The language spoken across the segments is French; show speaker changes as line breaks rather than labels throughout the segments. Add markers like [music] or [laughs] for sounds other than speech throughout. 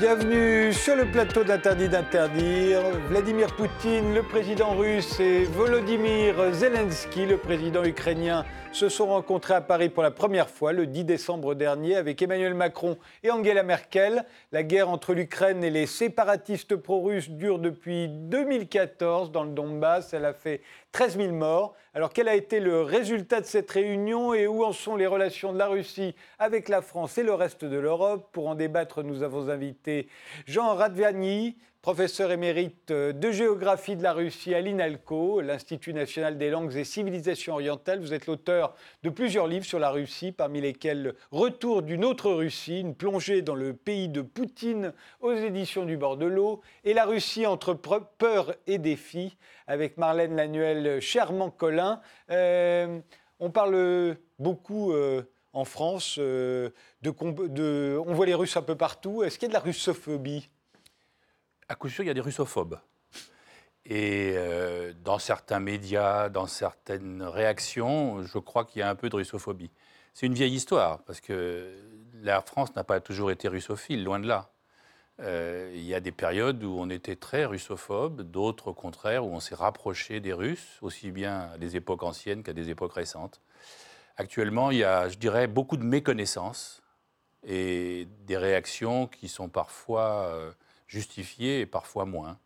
Bienvenue sur le plateau d'Interdit d'interdire. Vladimir Poutine, le président russe, et Volodymyr Zelensky, le président ukrainien, se sont rencontrés à Paris pour la première fois le 10 décembre dernier avec Emmanuel Macron et Angela Merkel. La guerre entre l'Ukraine et les séparatistes pro-russes dure depuis 2014 dans le Donbass. Elle a fait 13 000 morts. Alors quel a été le résultat de cette réunion et où en sont les relations de la Russie avec la France et le reste de l'Europe? Pour en débattre, nous avons invité Jean Radviani, professeur émérite de géographie de la Russie à l'INALCO, l'Institut national des langues et civilisations orientales. Vous êtes l'auteur de plusieurs livres sur la Russie, parmi lesquels Retour d'une autre Russie, une plongée dans le pays de Poutine aux éditions du bord de l'eau, et La Russie entre peur et défi, avec Marlène Lanuel Chermant-Collin. Euh, on parle beaucoup... Euh, en France, euh, de, on voit les Russes un peu partout. Est-ce qu'il y a de la russophobie?
À coup sûr, il y a des russophobes. Et euh, dans certains médias, dans certaines réactions, je crois qu'il y a un peu de russophobie. C'est une vieille histoire, parce que la France n'a pas toujours été russophile, loin de là. Euh, il y a des périodes où on était très russophobe, d'autres au contraire, où on s'est rapproché des Russes, aussi bien à des époques anciennes qu'à des époques récentes. Actuellement, il y a, je dirais, beaucoup de méconnaissances et des réactions qui sont parfois... Euh, justifié et parfois moins.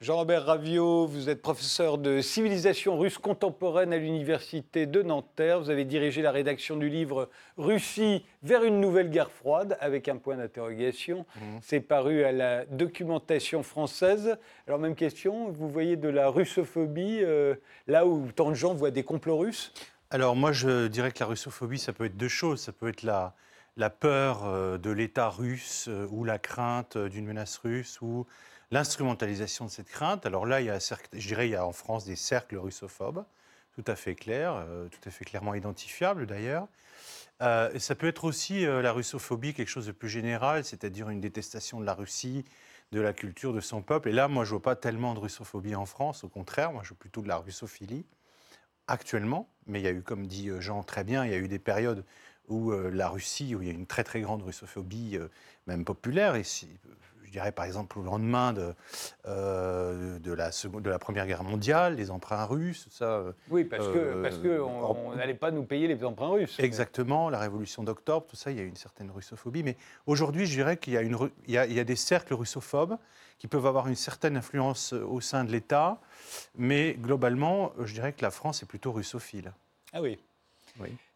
Jean-Robert Ravio, vous êtes professeur de civilisation russe contemporaine à l'université de Nanterre. Vous avez dirigé la rédaction du livre Russie vers une nouvelle guerre froide avec un point d'interrogation. Mmh. C'est paru à la documentation française. Alors même question, vous voyez de la russophobie euh, là où tant de gens voient des complots russes?
Alors moi je dirais que la russophobie ça peut être deux choses. Ça peut être la, la peur euh, de l'État russe euh, ou la crainte euh, d'une menace russe ou l'instrumentalisation de cette crainte. Alors là, il y a, je dirais, il y a en France des cercles russophobes, tout à fait clairs, tout à fait clairement identifiables d'ailleurs. ça peut être aussi la russophobie, quelque chose de plus général, c'est-à-dire une détestation de la Russie, de la culture, de son peuple. Et là, moi, je ne vois pas tellement de russophobie en France, au contraire, moi, je vois plutôt de la russophilie actuellement. Mais il y a eu, comme dit Jean très bien, il y a eu des périodes où euh, la Russie, où il y a une très très grande russophobie, euh, même populaire, et je dirais par exemple au lendemain de, euh, de, la, de la Première Guerre mondiale, les emprunts russes, ça.
Oui, parce que parce que on n'allait pas nous payer les emprunts russes.
Exactement, la Révolution d'octobre, tout ça, il y a une certaine russophobie. Mais aujourd'hui, je dirais qu'il y, a une, il y a, il y a des cercles russophobes qui peuvent avoir une certaine influence au sein de l'État, mais globalement, je dirais que la France est plutôt russophile.
Ah oui.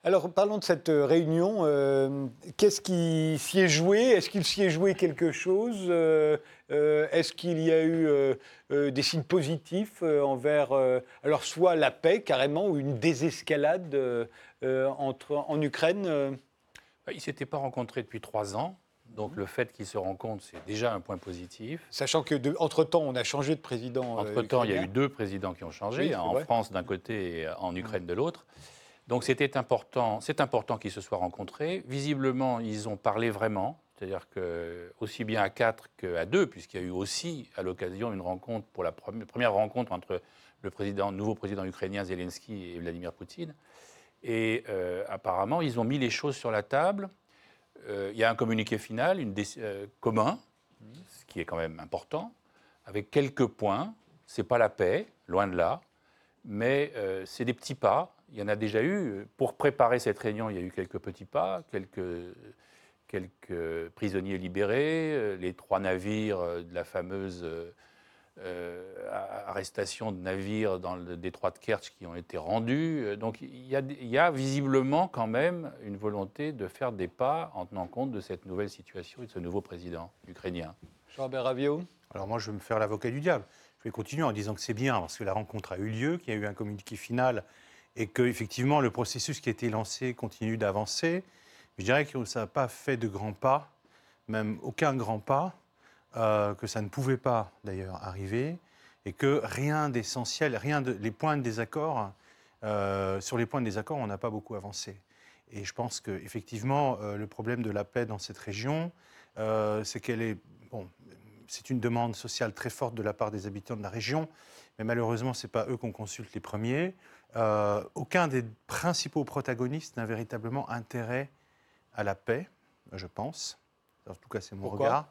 Alors parlons de cette euh, réunion. Euh, qu'est-ce qui s'y est joué? Est-ce qu'il s'y est joué quelque chose? Euh, Est-ce qu'il y a eu des signes positifs envers, alors soit la paix carrément ou une désescalade entre, en Ukraine
Ils ne s'étaient pas rencontrés depuis trois ans. Donc le fait qu'ils se rencontrent, c'est déjà un point positif.
Sachant que entre-temps, on a changé de président.
Entre-temps, il y a eu deux présidents qui ont changé, en France d'un côté et en Ukraine de l'autre. Donc c'était important, c'est important qu'ils se soient rencontrés. Visiblement, ils ont parlé vraiment, c'est-à-dire que aussi bien à quatre qu'à deux, puisqu'il y a eu aussi à l'occasion une rencontre pour la première rencontre entre le nouveau président ukrainien Zelensky et Vladimir Poutine. Et euh, apparemment, ils ont mis les choses sur la table. Euh, il y a un communiqué final, euh, commun, ce qui est quand même important, avec quelques points. C'est pas la paix, loin de là, mais c'est des petits pas il y en a déjà eu. Pour préparer cette réunion, il y a eu quelques petits pas, quelques, quelques prisonniers libérés, euh, les trois navires euh, de la fameuse euh, arrestation de navires dans le détroit de Kerch qui ont été rendus. Donc il y, a, il y, a, visiblement quand même une volonté de faire des pas en tenant compte de cette nouvelle situation et de ce nouveau président ukrainien.
Jean-Robert Ravio
Alors moi je vais me faire l'avocat du diable. Je vais continuer en disant que c'est bien parce que la rencontre a eu lieu, qu'il y a eu un communiqué final et que effectivement le processus qui a été lancé continue d'avancer. Je dirais que ça n'a pas fait de grands pas, même aucun grand pas, euh, que ça ne pouvait pas d'ailleurs arriver, et que rien d'essentiel, rien de les points de désaccord, euh, sur les points de désaccord, on n'a pas beaucoup avancé. Et je pense qu'effectivement, euh, le problème de la paix dans cette région, c'est qu'elle est, bon, c'est une demande sociale très forte de la part des habitants de la région, mais malheureusement, ce n'est pas eux qu'on consulte les premiers. Euh, aucun des principaux protagonistes n'a véritablement intérêt à la paix, je pense. En tout cas, c'est mon regard.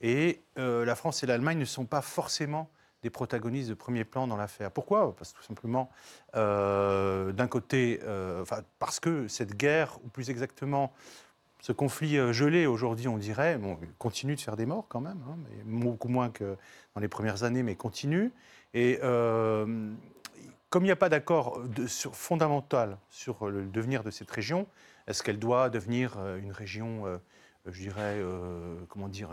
Et la France et l'Allemagne ne sont pas forcément des protagonistes de premier plan dans l'affaire. Pourquoi? Parce que tout simplement, d'un côté, parce que cette guerre, ou plus exactement ce conflit euh, gelé aujourd'hui, on dirait, bon, continue de faire des morts quand même, hein, mais beaucoup moins que dans les premières années, mais continue. Et euh, comme il n'y a pas d'accord fondamental sur le devenir de cette région, est-ce qu'elle doit devenir euh, une région, je dirais, comment dire,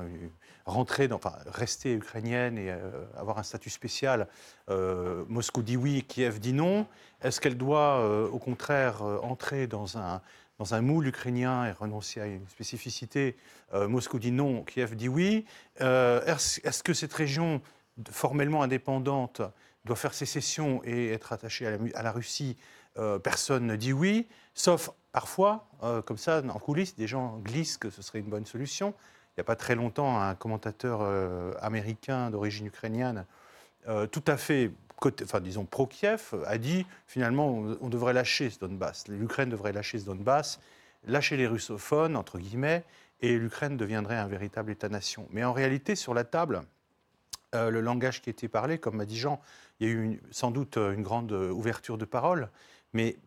rentrer dans, enfin, rester ukrainienne et avoir un statut spécial Moscou dit oui, Kiev dit non. Est-ce qu'elle doit, au contraire, entrer dans un dans un moule ukrainien et renoncer à une spécificité. Euh, Moscou dit non, Kiev dit oui. Euh, est-ce que cette région formellement indépendante doit faire sécession et être attachée à la, Russie euh, Personne ne dit oui, sauf parfois, comme ça, en coulisses, des gens glissent que ce serait une bonne solution. Il n'y a pas très longtemps, un commentateur américain d'origine ukrainienne, tout à fait disons pro-Kiev, a dit finalement on, devrait lâcher ce Donbass. L'Ukraine devrait lâcher ce Donbass, lâcher les russophones, entre guillemets, et l'Ukraine deviendrait un véritable État-nation. Mais en réalité, sur la table, euh, le langage qui était parlé, comme m'a dit Jean, il y a eu sans doute une grande ouverture de parole, mais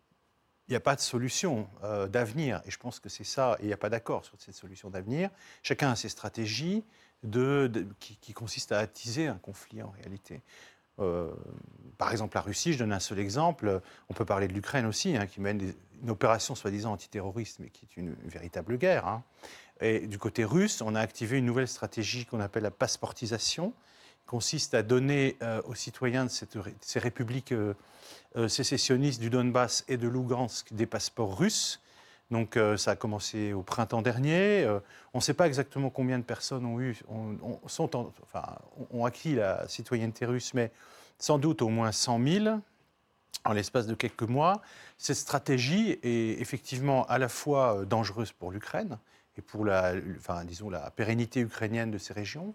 il n'y a pas de solution euh, d'avenir. Et je pense que c'est ça, et il n'y a pas d'accord sur cette solution d'avenir. Chacun a ses stratégies qui, consistent à attiser un conflit en réalité. Euh, par exemple, la Russie, je donne un seul exemple. On peut parler de l'Ukraine aussi, hein, qui mène une opération soi-disant antiterroriste, mais qui est une, véritable guerre. Hein. Et du côté russe, on a activé une nouvelle stratégie qu'on appelle la passeportisation, consiste à donner euh, aux citoyens de, ces républiques euh, sécessionnistes du Donbass et de Lugansk des passeports russes donc euh, ça a commencé au printemps dernier. Euh, on ne sait pas exactement combien de personnes ont, acquis la citoyenneté russe, mais sans doute au moins 100 000 en l'espace de quelques mois. Cette stratégie est effectivement à la fois euh, dangereuse pour l'Ukraine et pour la pérennité ukrainienne de ces régions,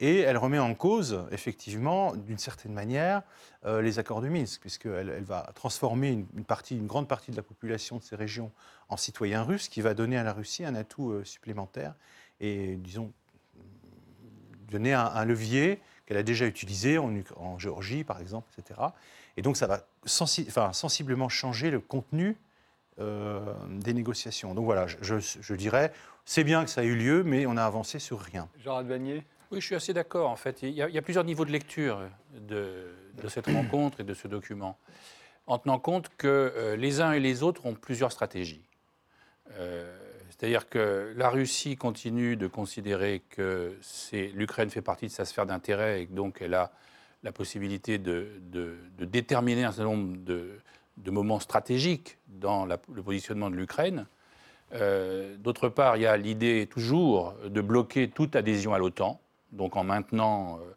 et elle remet en cause, effectivement, d'une certaine manière, euh, les accords de Minsk, puisqu'elle elle va transformer une, grande partie de la population de ces régions en citoyens russes, qui va donner à la Russie un atout euh, supplémentaire et, disons, donner un, levier qu'elle a déjà utilisé en, Géorgie, par exemple, etc. Et donc, ça va sensiblement changer le contenu euh, des négociations. Donc voilà, je, dirais, c'est bien que ça ait eu lieu, mais on a avancé sur rien.
Jean Advanier
oui, je suis assez d'accord. En fait, il y, a, plusieurs niveaux de lecture de, cette [coughs] rencontre et de ce document, en tenant compte que euh, les uns et les autres ont plusieurs stratégies. Euh, c'est-à-dire que la Russie continue de considérer que l'Ukraine fait partie de sa sphère d'intérêt et que donc elle a la possibilité de, déterminer un certain nombre de, moments stratégiques dans le positionnement de l'Ukraine. Euh, d'autre part, il y a l'idée toujours de bloquer toute adhésion à l'OTAN donc en maintenant euh,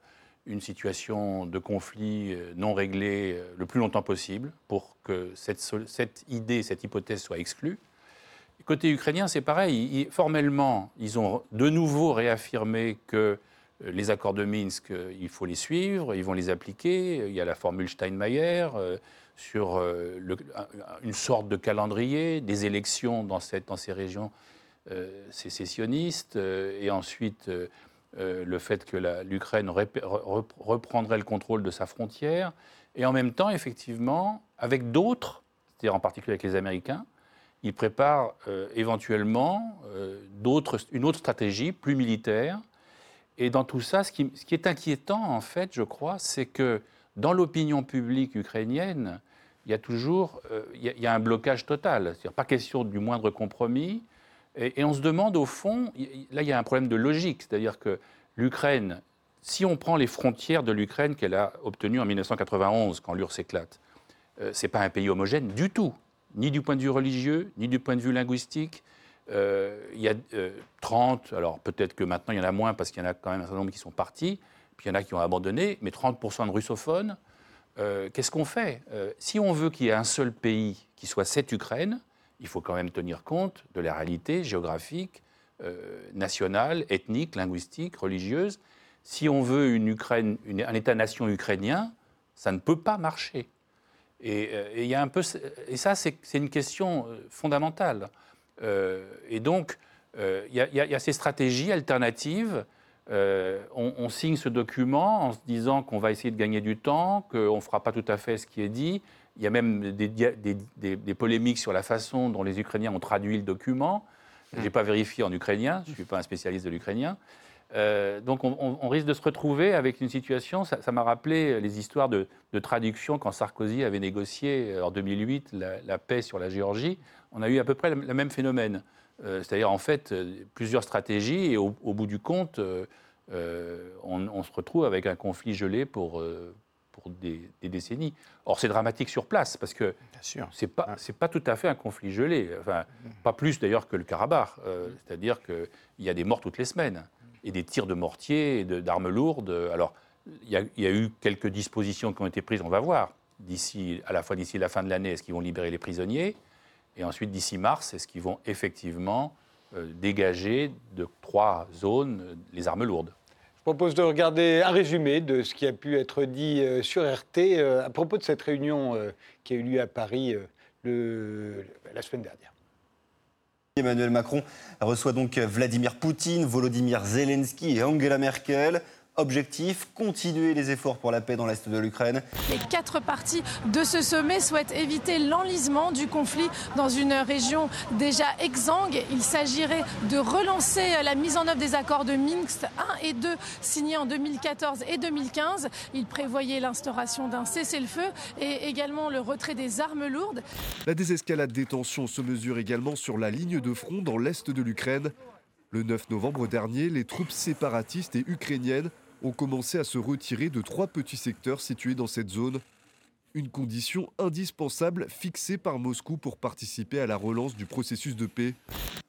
une situation de conflit euh, non réglée euh, le plus longtemps possible pour que cette, idée, cette hypothèse soit exclue. Côté ukrainien, c'est pareil. formellement, ils ont de nouveau réaffirmé que les accords de Minsk, il faut les suivre, ils vont les appliquer. Il y a la formule Steinmeier sur une sorte de calendrier, des élections dans, dans ces régions sécessionnistes, et ensuite euh, le fait que l'Ukraine reprendrait le contrôle de sa frontière, et en même temps, effectivement, avec d'autres, c'est-à-dire en particulier avec les Américains, il prépare euh, éventuellement euh, une autre stratégie plus militaire. Et dans tout ça, ce qui, est inquiétant, en fait, je crois, c'est que dans l'opinion publique ukrainienne, il y a toujours il y a un blocage total. C'est-à-dire pas question du moindre compromis. Et, on se demande au fond, là il y a un problème de logique, c'est-à-dire que l'Ukraine, si on prend les frontières de l'Ukraine qu'elle a obtenues en 1991, quand l'URSS éclate, euh, ce n'est pas un pays homogène du tout, ni du point de vue religieux, ni du point de vue linguistique. Euh, il y a 30, euh, alors peut-être que maintenant il y en a moins parce qu'il y en a quand même un certain nombre qui sont partis, puis il y en a qui ont abandonné, mais 30% de russophones. Qu'est-ce qu'on fait? Si on veut qu'il y ait un seul pays qui soit cette Ukraine, il faut quand même tenir compte de la réalité géographique, euh, nationale, ethnique, linguistique, religieuse. Si on veut une Ukraine, un État-nation ukrainien, ça ne peut pas marcher. Et, euh, ça, c'est une question euh, fondamentale. et donc, il y, a ces stratégies alternatives. On, signe ce document en se disant qu'on va essayer de gagner du temps, qu'on ne fera pas tout à fait ce qui est dit. Il y a même des, des polémiques sur la façon dont les Ukrainiens ont traduit le document. Je n'ai pas vérifié en ukrainien, je ne suis pas un spécialiste de l'ukrainien. Euh, donc on, risque de se retrouver avec une situation, ça m'a rappelé les histoires de, traduction quand Sarkozy avait négocié euh, en 2008 la, paix sur la Géorgie. On a eu à peu près le, même phénomène. Euh, c'est-à-dire en fait plusieurs stratégies et au, bout du compte, on, se retrouve avec un conflit gelé pour, pour des, décennies. Or, c'est dramatique sur place, parce que ce n'est pas, pas tout à fait un conflit gelé. Enfin, pas plus d'ailleurs que le Karabakh. C'est-à-dire qu'il y a des morts toutes les semaines et des tirs de mortier et d'armes lourdes. Alors, il y, a eu quelques dispositions qui ont été prises, on va voir, d'ici, à la fois d'ici la fin de l'année, est-ce qu'ils vont libérer les prisonniers? Et ensuite, d'ici mars, est-ce qu'ils vont effectivement euh, dégager de trois zones euh, les armes lourdes?
Je propose de regarder un résumé de ce qui a pu être dit euh, sur RT à propos de cette réunion qui a eu lieu à Paris la semaine dernière.
Emmanuel Macron reçoit donc Vladimir Poutine, Volodymyr Zelensky et Angela Merkel. Objectif, continuer les efforts pour la paix dans l'Est de l'Ukraine.
Les quatre parties de ce sommet souhaitent éviter l'enlisement du conflit dans une région déjà exsangue. Il s'agirait de relancer la mise en œuvre des accords de Minsk 1 et 2 signés en 2014 et 2015. Il prévoyait l'instauration d'un cessez-le-feu et également le retrait des armes lourdes.
La désescalade des tensions se mesure également sur la ligne de front dans l'Est de l'Ukraine. Le 9 novembre dernier, les troupes séparatistes et ukrainiennes ont commencé à se retirer de trois petits secteurs situés dans cette zone. Une condition indispensable fixée par Moscou pour participer à la relance du processus de paix.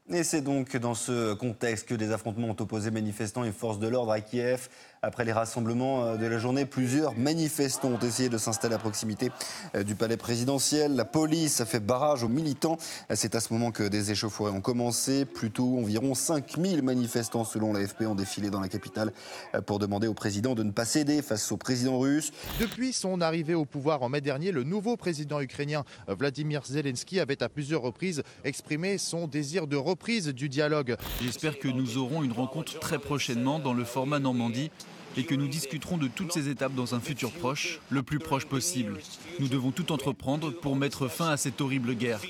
Et c'est donc dans ce contexte que des affrontements ont opposé manifestants et forces de l'ordre à Kiev. Après les rassemblements euh, de la journée, plusieurs manifestants ont essayé de s'installer à proximité euh, du palais présidentiel. La police a fait barrage aux militants. C'est à ce moment que des échauffourées ont commencé. Plus tôt, environ 5000 manifestants, selon l'AFP, ont défilé dans la capitale euh, pour demander au président de ne pas céder face au président russe.
Depuis son arrivée au pouvoir en mai dernier, le nouveau président ukrainien Vladimir Zelensky avait à plusieurs reprises exprimé son désir de reprise du dialogue.
J'espère que nous aurons une rencontre très prochainement dans le format Normandie et que nous discuterons de toutes ces étapes dans un futur proche, le plus proche possible. Nous devons tout entreprendre pour mettre fin à cette horrible guerre.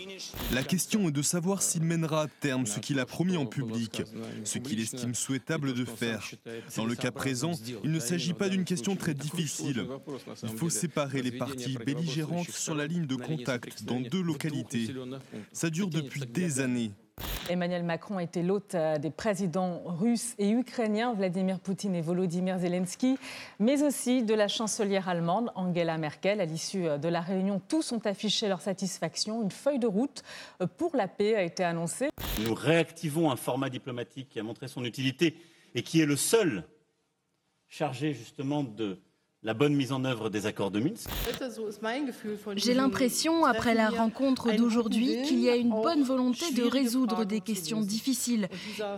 La question est de savoir s'il mènera à terme ce qu'il a promis en public, ce qu'il estime souhaitable de faire. Dans le cas présent, il ne s'agit pas d'une question très difficile. Il faut séparer les parties belligérantes sur la ligne de contact dans deux localités. Ça dure depuis des années.
Emmanuel Macron était l'hôte euh, des présidents russes et ukrainiens, Vladimir Poutine et Volodymyr Zelensky, mais aussi de la chancelière allemande, Angela Merkel. À l'issue euh, de la réunion, tous ont affiché leur satisfaction. Une feuille de route euh, pour la paix a été annoncée.
Nous réactivons un format diplomatique qui a montré son utilité et qui est le seul chargé justement de la bonne mise en œuvre des accords de Minsk
J'ai l'impression, après la rencontre d'aujourd'hui, qu'il y a une bonne volonté de résoudre des questions difficiles.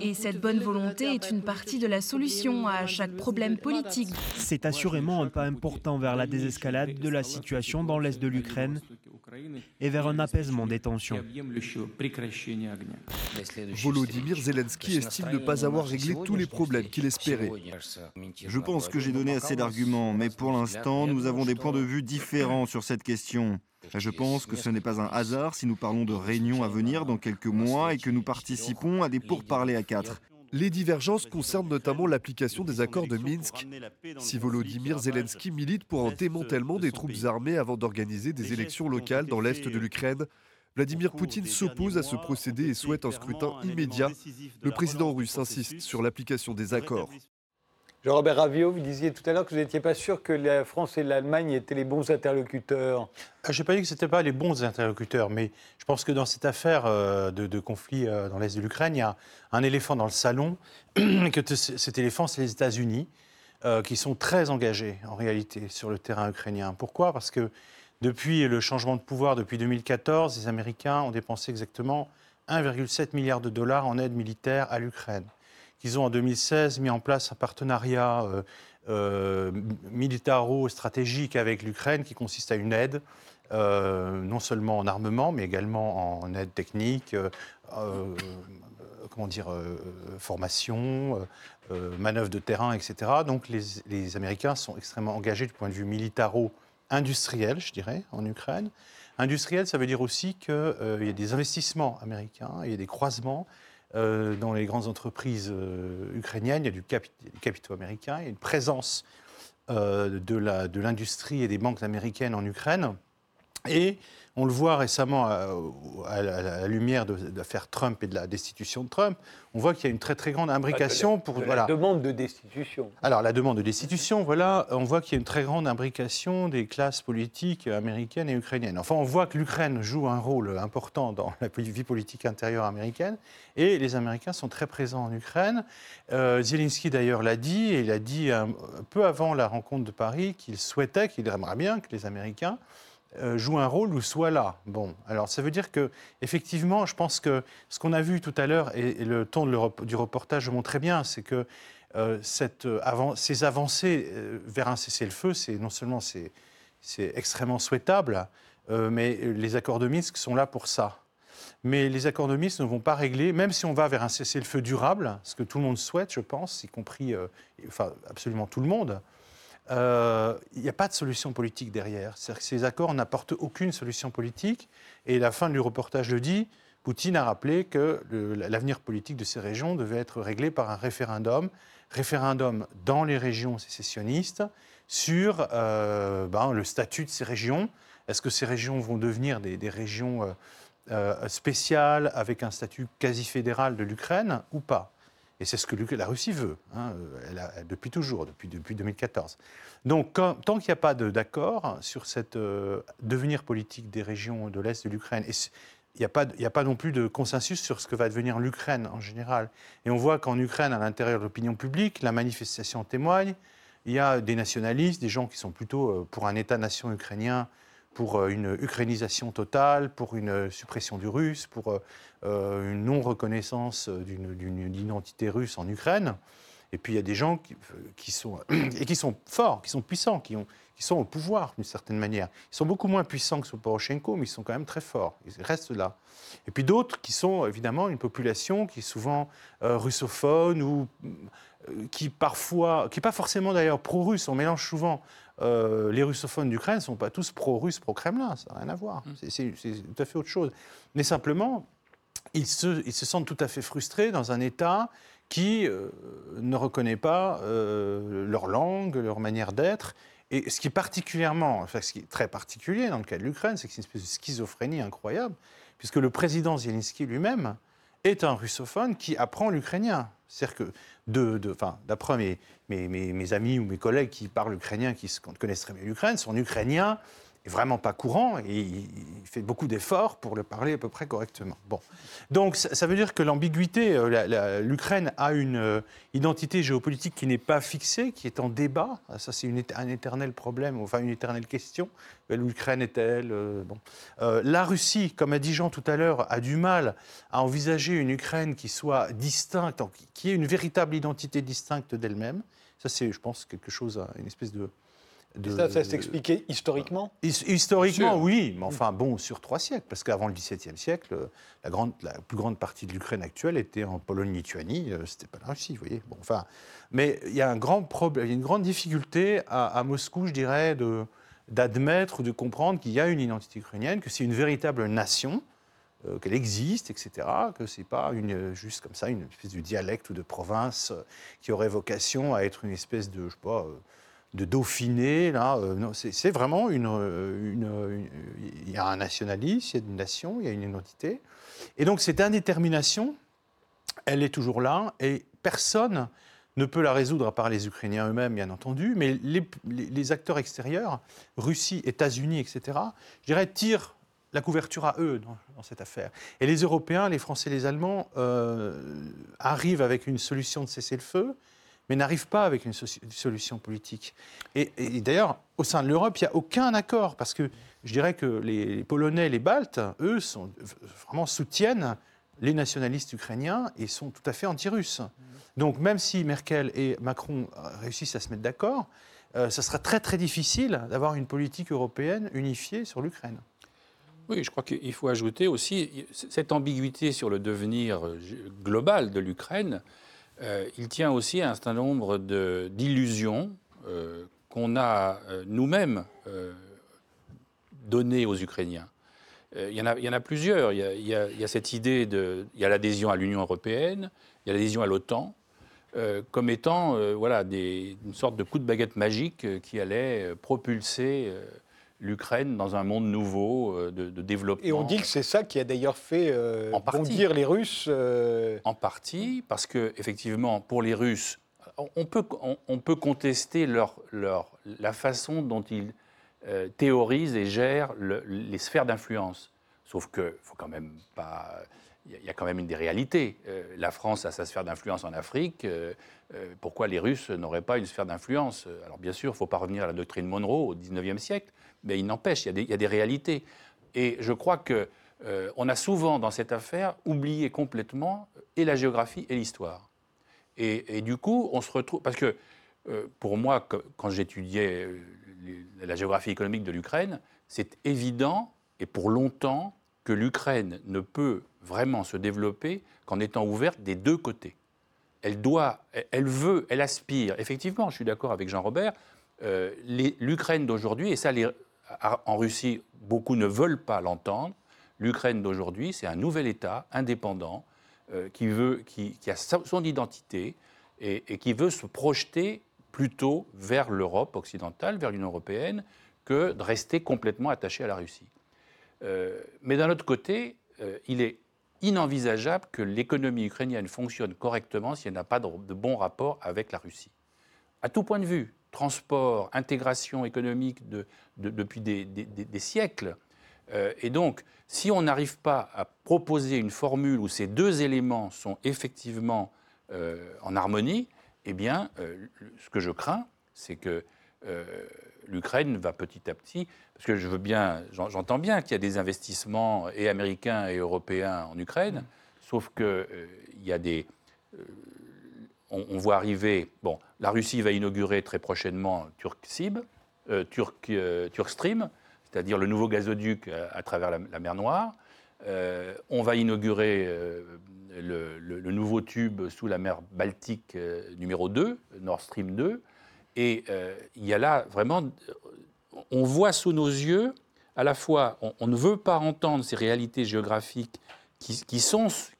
Et cette bonne volonté est une partie de la solution à chaque problème politique.
C'est assurément un pas important vers la désescalade de la situation dans l'est de l'Ukraine et vers un apaisement des tensions.
Volodymyr Zelensky estime ne pas avoir réglé tous les problèmes qu'il espérait.
Je pense que j'ai donné assez d'arguments, mais pour l'instant, nous avons des points de vue différents sur cette question. Je pense que ce n'est pas un hasard si nous parlons de réunions à venir dans quelques mois et que nous participons à des pourparlers à quatre.
Les divergences concernent notamment l'application des accords de Minsk. Si Volodymyr Zelensky milite pour un démantèlement des troupes armées avant d'organiser des élections locales dans l'est de l'Ukraine, Vladimir Poutine s'oppose à ce procédé et souhaite un scrutin immédiat. Le président russe insiste sur l'application des accords.
Jean-Robert Ravio, vous disiez tout à l'heure que vous n'étiez pas sûr que la France et l'Allemagne étaient les bons interlocuteurs.
Ah, je n'ai pas dit que ce n'étaient pas les bons interlocuteurs, mais je pense que dans cette affaire euh, de, conflit euh, dans l'Est de l'Ukraine, il y a un éléphant dans le salon, [clears throat] que cet éléphant, c'est les États-Unis, euh, qui sont très engagés en réalité sur le terrain ukrainien. Pourquoi? Parce que depuis le changement de pouvoir, depuis 2014, les Américains ont dépensé exactement 1,7 milliard de dollars en aide militaire à l'Ukraine qu'ils ont en 2016 mis en place un partenariat euh, euh, militaro-stratégique avec l'Ukraine qui consiste à une aide, euh, non seulement en armement, mais également en aide technique, formation, manœuvres de terrain, etc. Donc les, Américains sont extrêmement engagés du point de vue militaro-industriel, je dirais, en Ukraine. Industriel, ça veut dire aussi qu'il y a des investissements américains, il y a des croisements dans les grandes entreprises ukrainiennes, il y a du, capitaux américain, il y a une présence de l'industrie et des banques américaines en Ukraine. Et on le voit récemment à, la, lumière de, l'affaire Trump et de la destitution de Trump. On voit qu'il y a une très très grande imbrication pour
la demande de destitution.
Alors la demande de destitution, voilà, on voit qu'il y a une très grande imbrication des classes politiques américaines et ukrainiennes. Enfin, on voit que l'Ukraine joue un rôle important dans la vie politique intérieure américaine et les Américains sont très présents en Ukraine. Euh, Zelensky d'ailleurs l'a dit et il a dit un peu avant la rencontre de Paris qu'il souhaitait, qu'il aimerait bien que les Américains joue un rôle ou soit là. Bon, alors ça veut dire que, effectivement, je pense que ce qu'on a vu tout à l'heure et, le ton du reportage montre très bien, c'est que euh, euh, ces avancées vers un cessez-le-feu, c'est non seulement c'est, extrêmement souhaitable, mais les accords de Minsk sont là pour ça. Mais les accords de Minsk ne vont pas régler, même si on va vers un cessez-le-feu durable, ce que tout le monde souhaite, je pense, y compris, enfin, absolument tout le monde il euh, n'y a pas de solution politique derrière. Ces accords n'apportent aucune solution politique. Et la fin du reportage le dit, Poutine a rappelé que l'avenir politique de ces régions devait être réglé par un référendum, référendum dans les régions sécessionnistes sur euh, ben, le statut de ces régions. Est-ce que ces régions vont devenir des, régions euh, spéciales avec un statut quasi fédéral de l'Ukraine ou pas? Et c'est ce que la Russie veut, hein, depuis toujours, depuis, depuis 2014. Donc, tant qu'il n'y a pas d'accord sur cette euh, devenir politique des régions de l'Est de l'Ukraine, et il n'y a, a, pas non plus de consensus sur ce que va devenir l'Ukraine en général. Et on voit qu'en Ukraine, à l'intérieur de l'opinion publique, la manifestation témoigne. Il y a des nationalistes, des gens qui sont plutôt euh, pour un État-nation ukrainien pour euh, une ukrainisation totale, pour une suppression du russe, pour euh, euh, une non-reconnaissance d'une identité russe en Ukraine. Et puis il y a des gens qui, sont, [clears throat] et qui sont forts, qui sont puissants, qui sont au pouvoir d'une certaine manière. Ils sont beaucoup moins puissants que sous Poroshenko, mais ils sont quand même très forts. Ils restent là. Et puis d'autres qui sont évidemment une population qui est souvent russophone ou qui parfois, qui n'est pas forcément d'ailleurs pro-russe, on mélange souvent euh, les russophones d'Ukraine ne sont pas tous pro-russes, pro-Kremlin, ça n'a rien à voir. Mm. C'est tout à fait autre chose. Mais simplement, ils se, ils se, sentent tout à fait frustrés dans un État qui euh, ne reconnaît pas euh, leur langue, leur manière d'être. Et ce qui est particulièrement, enfin, ce qui est très particulier dans le cas de l'Ukraine, c'est que c'est une espèce de schizophrénie incroyable, puisque le président Zelensky lui-même est un russophone qui apprend l'ukrainien. C'est-à-dire que, d'après mes, amis ou mes collègues qui parlent ukrainien, qui connaissent très bien l'Ukraine, son ukrainien vraiment pas courant et il fait beaucoup d'efforts pour le parler à peu près correctement. Bon. Donc ça, veut dire que l'ambiguïté, euh, l'Ukraine a une euh, identité géopolitique qui n'est pas fixée, qui est en débat. Ça, c'est un éternel problème, enfin une éternelle question. L'Ukraine est-elle euh, bon. La Russie, comme a dit Jean tout à l'heure, a du mal à envisager une Ukraine qui soit distincte, qui ait une véritable identité distincte d'elle-même. Ça, c'est, je pense, quelque chose, une espèce de
ça, ça s'expliquait historiquement
Historiquement, oui, mais enfin bon, sur trois siècles, parce qu'avant le XVIIe siècle, la, grande, la plus grande partie de l'Ukraine actuelle était en Pologne-Lituanie, euh, c'était pas la Russie, vous voyez. Bon, enfin, mais il y a un grand problème, il y a une grande difficulté à, Moscou, je dirais, de, d'admettre ou de comprendre qu'il y a une identité ukrainienne, que c'est une véritable nation, euh, qu'elle existe, etc., que c'est pas une, juste comme ça une espèce de dialecte ou de province euh, qui aurait vocation à être une espèce de, je sais pas, de Dauphiné. Là, euh, c'est vraiment une, une, Il y a un nationalisme, il y a une nation, il y a une identité. Et donc cette indétermination, elle est toujours là et personne ne peut la résoudre à part les Ukrainiens eux-mêmes, bien entendu, mais les, acteurs extérieurs, Russie, États-Unis, etc., je dirais, tirent la couverture à eux dans, cette affaire. Et les Européens, les Français, les Allemands euh, arrivent avec une solution de cessez-le-feu mais n'arrive pas avec une solution politique. Et, d'ailleurs, au sein de l'Europe, il n'y a aucun accord, parce que je dirais que les Polonais, les Baltes, eux, sont, vraiment soutiennent les nationalistes ukrainiens et sont tout à fait anti-russes. Donc même si Merkel et Macron réussissent à se mettre d'accord, euh, ça sera très très difficile d'avoir une politique européenne unifiée sur l'Ukraine.
Oui, je crois qu'il faut ajouter aussi cette ambiguïté sur le devenir global de l'Ukraine. Euh, il tient aussi à un certain nombre d'illusions euh, qu'on a euh, nous-mêmes données aux Ukrainiens. Il y, en a, plusieurs. Il y a, il y a cette idée de. Il y a l'adhésion à l'Union européenne, il y a l'adhésion à l'OTAN. comme étant voilà, des, une sorte de coup de baguette magique qui allait propulser l'Ukraine dans un monde nouveau euh, de, développement.
Et on dit que c'est ça qui a d'ailleurs fait euh, bondir les Russes.
Euh, en partie, parce que effectivement, pour les Russes, on peut, on, peut contester leur, leur, la façon dont ils théorisent et gèrent les sphères d'influence. Sauf qu'il faut quand même pas. Il y a quand même une des réalités. la France a sa sphère d'influence en Afrique. pourquoi les Russes n'auraient pas une sphère d'influence? Alors bien sûr, il ne faut pas revenir à la doctrine Monroe au XIXe siècle, mais il n'empêche, il, y a des réalités. Et je crois qu'on euh, a souvent dans cette affaire oublié complètement et la géographie et l'histoire. Et, du coup, on se retrouve. Parce que euh, pour moi, quand j'étudiais euh, la géographie économique de l'Ukraine, c'est évident, et pour longtemps, que l'Ukraine ne peut vraiment se développer qu'en étant ouverte des deux côtés. Elle doit, elle veut, elle aspire. Effectivement, je suis d'accord avec Jean-Robert, l'Ukraine d'aujourd'hui, et ça les, en Russie, beaucoup ne veulent pas l'entendre. L'Ukraine d'aujourd'hui, c'est un nouvel État indépendant euh, qui, veut, qui, a son identité et, qui veut se projeter plutôt vers l'Europe occidentale, vers l'Union européenne, que de rester complètement attaché à la Russie. Euh, mais d'un autre côté, euh, il est inenvisageable que l'économie ukrainienne fonctionne correctement si elle n'a pas de, de bons rapports avec la Russie. À tout point de vue, transport, intégration économique depuis des, siècles. Euh, et donc, si on n'arrive pas à proposer une formule où ces deux éléments sont effectivement euh, en harmonie, eh bien, euh, ce que je crains, c'est que l'Ukraine va petit à petit, parce que je veux bien, j'entends bien qu'il y a des investissements et américains et européens en Ukraine, sauf qu'il y a des on, voit arriver, bon, la Russie va inaugurer très prochainement Turksib, euh, Turk, euh, Turkstream, c'est-à-dire le nouveau gazoduc euh, à, travers la, mer Noire. on va inaugurer le, nouveau tube sous la mer Baltique numéro 2, Nord Stream 2. Et il y a là vraiment, on voit sous nos yeux, à la fois, on, ne veut pas entendre ces réalités géographiques qui, qui sont ce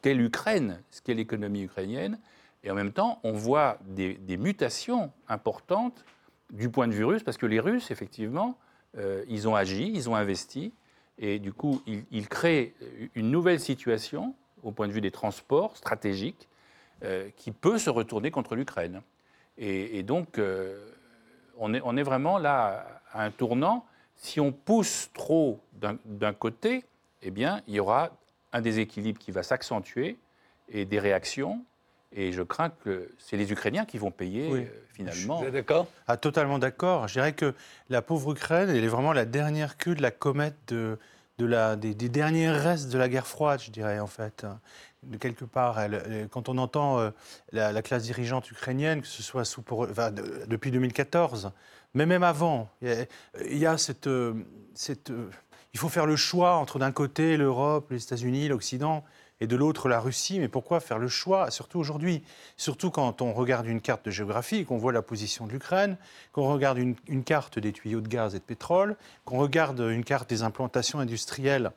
qu'est l'Ukraine, ce qu'est l'économie ukrainienne, et en même temps, on voit des, mutations importantes du point de vue russe, parce que les Russes, effectivement, euh, ils ont agi, ils ont investi, et du coup, ils, créent une nouvelle situation au point de vue des transports stratégiques euh, qui peut se retourner contre l'Ukraine. Et, donc, euh, on, est, on, est, vraiment là à un tournant. Si on pousse trop d'un côté, eh bien, il y aura un déséquilibre qui va s'accentuer et des réactions et je crains que c'est les Ukrainiens qui vont payer euh, finalement.
Vous êtes d'accord?
Ah, Totalement d'accord. Je dirais que la pauvre Ukraine, elle est vraiment la dernière queue de la comète de, de la, des, derniers restes de la guerre froide, je dirais en fait. De quelque part, elle, quand on entend euh, la, classe dirigeante ukrainienne, que ce soit sous, depuis 2014, mais même avant, il y a, cette, euh, cette il faut faire le choix entre d'un côté l'Europe, les États-Unis, l'Occident et de l'autre la Russie. Mais pourquoi faire le choix, surtout aujourd'hui? Surtout quand on regarde une carte de géographie, qu'on voit la position de l'Ukraine, qu'on regarde une, carte des tuyaux de gaz et de pétrole, qu'on regarde une carte des implantations industrielles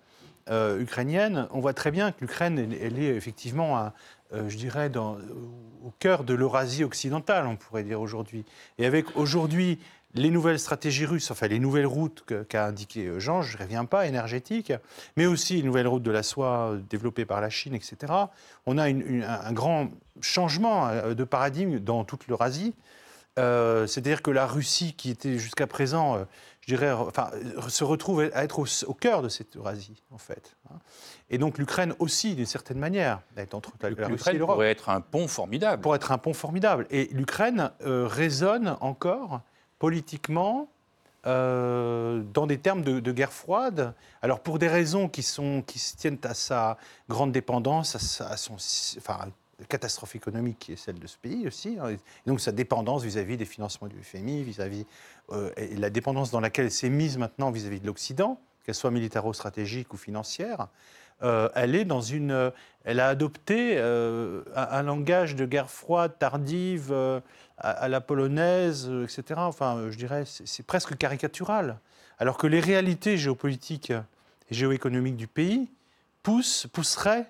euh, ukrainiennes, on voit très bien que l'Ukraine, elle, est effectivement, euh, je dirais, au cœur de l'Eurasie occidentale, on pourrait dire aujourd'hui. Et avec aujourd'hui les nouvelles stratégies russes, enfin les nouvelles routes qu'a indiqué euh, Jean, je ne reviens pas, énergétiques, mais aussi les nouvelles routes de la soie euh, développées par la Chine, etc. On a un grand changement euh, de paradigme dans toute l'Eurasie. C'est-à-dire que la Russie, qui était jusqu'à présent, je dirais, enfin, se retrouve à être au, cœur de cette Eurasie, en fait. Hein. Et donc l'Ukraine aussi, d'une certaine manière,
est entre la, Russie et l'Europe. pourrait être un pont formidable.
Pour être un pont formidable. Et l'Ukraine résonne encore politiquement euh, dans des termes de, guerre froide. Alors pour des raisons qui, sont, qui se tiennent à sa grande dépendance, à, son enfin, catastrophe économique qui est celle de ce pays aussi, hein, et donc sa dépendance vis-à-vis des financements du FMI, vis-à-vis euh, la dépendance dans laquelle elle s'est mise maintenant vis-à-vis de l'Occident, qu'elle soit militaro-stratégique ou financière, euh, elle est dans une, elle a adopté euh, un, langage de guerre froide tardive à, la polonaise, etc. Enfin, je dirais, c'est presque caricatural. Alors que les réalités géopolitiques et géoéconomiques du pays poussent, pousseraient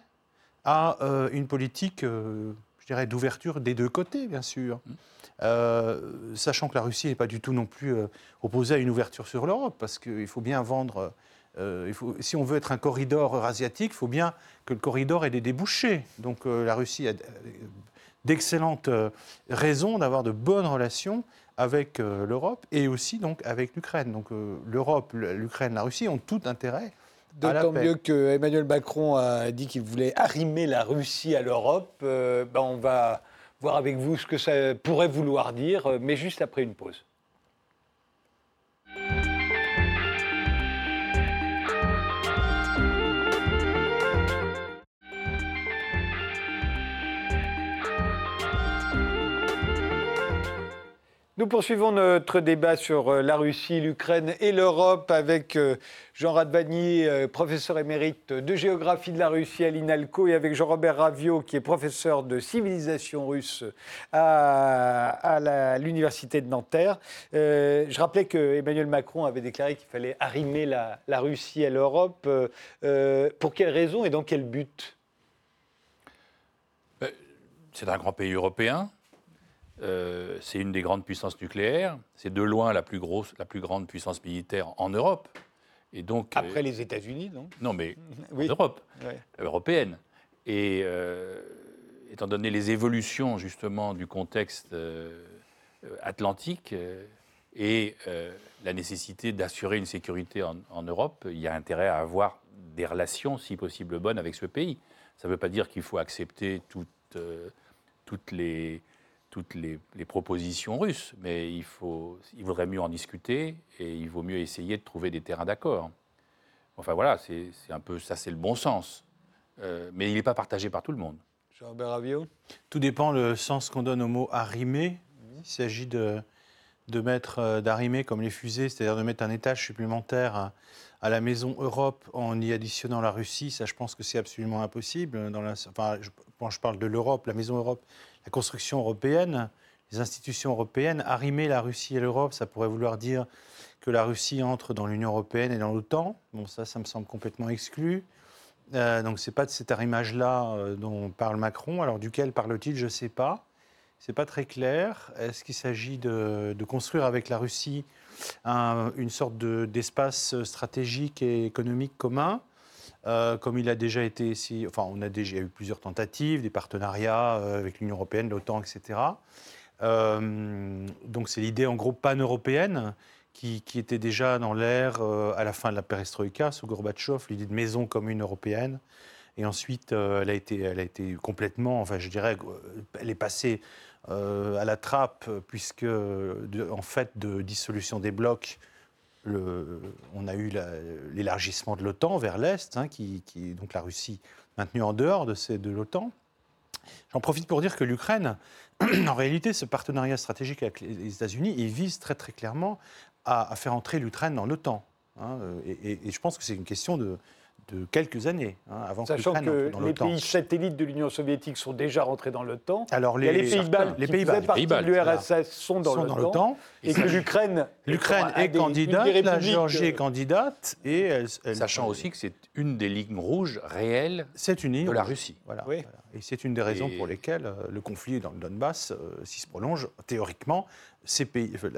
à une politique, je dirais, d'ouverture des deux côtés, bien sûr. Euh, sachant que la Russie n'est pas du tout non plus euh, opposée à une ouverture sur l'Europe, parce qu'il faut bien vendre. Euh, il faut, si on veut être un corridor eurasiatique, il faut bien que le corridor ait des débouchés. Donc la Russie a d'excellentes raisons d'avoir de bonnes relations avec l'Europe et aussi donc avec l'Ukraine. Donc l'Europe, l'Ukraine, la Russie ont tout intérêt
D'autant mieux que Emmanuel Macron a dit qu'il voulait arrimer la Russie à l'Europe. Ben on va voir avec vous ce que ça pourrait vouloir dire, mais juste après une pause. Nous poursuivons notre débat sur euh, la Russie, l'Ukraine et l'Europe avec euh, Jean Radvani, euh, professeur émérite de géographie de la Russie à l'INALCO, et avec Jean-Robert Ravio, qui est professeur de civilisation russe à, l'Université de Nanterre. je rappelais que Emmanuel Macron avait déclaré qu'il fallait arrimer la, la Russie à l'Europe. pour quelles raisons et dans quel but?
C'est un grand pays européen euh, c'est une des grandes puissances nucléaires. C'est de loin la plus grosse, la plus grande puissance militaire en Europe.
Et donc, Après euh, les États-Unis, non?
Non, mais [laughs] en Europe, européenne. Et euh, étant donné les évolutions justement du contexte atlantique et la nécessité d'assurer une sécurité en, en, Europe, il y a intérêt à avoir des relations, si possible bonnes, avec ce pays. Ça ne veut pas dire qu'il faut accepter toutes, toutes les toutes les, propositions russes, mais il, faut, il vaudrait mieux en discuter et il vaut mieux essayer de trouver des terrains d'accord. Enfin voilà, c'est un peu ça, c'est le bon sens. Euh, mais il n'est pas partagé par tout le monde.
Jean-Robert
Tout dépend le sens qu'on donne au mot arrimer. Il s'agit de, de mettre, euh, d'arrimer comme les fusées, c'est-à-dire de mettre un étage supplémentaire à, la maison Europe en y additionnant la Russie. Ça, je pense que c'est absolument impossible. Dans la, enfin, quand je parle de l'Europe, la maison Europe, la construction européenne, les institutions européennes, arrimer la Russie et l'Europe, ça pourrait vouloir dire que la Russie entre dans l'Union européenne et dans l'OTAN. Bon, ça, ça me semble complètement exclu. Euh, donc, ce n'est pas de cet arrimage-là euh, dont parle Macron. Alors, duquel parle-t-il? Je ne sais pas. Ce n'est pas très clair. Est-ce qu'il s'agit de, construire avec la Russie une sorte d'espace stratégique et économique commun? Euh, comme il a déjà été ici, enfin, on a eu plusieurs tentatives, des partenariats euh, avec l'Union européenne, l'OTAN, etc. Euh, donc c'est l'idée en gros pan-européenne qui, était déjà dans l'air à la fin de la perestroïka sous Gorbatchev, l'idée de maison commune européenne. Et ensuite, elle a été complètement, enfin je dirais, elle est passée à la trappe puisque en fait de dissolution des blocs on a eu l'élargissement de l'OTAN vers l'Est, hein, qui, donc la Russie maintenue en dehors de, de l'OTAN. J'en profite pour dire que l'Ukraine, [clears throat] en réalité, ce partenariat stratégique avec les États-Unis, il vise très très clairement à, faire entrer l'Ukraine dans l'OTAN. Hein, et, je pense que c'est une question de, de quelques années, hein, avant
Sachant
que,
les pays satellites de l'Union soviétique sont déjà rentrés dans l'OTAN.
Alors les,
les Pays-Bas,
les
Pays de l'URSS sont dans l'OTAN, et que l'Ukraine,
l'Ukraine est candidate, la Géorgie est candidate, et elle,
sachant aussi que c'est une des lignes rouges réelles
c'est une ligne
de la Russie.
Voilà, Et c'est une des raisons pour lesquelles euh, le conflit dans le Donbass, euh, s'il se prolonge, théoriquement,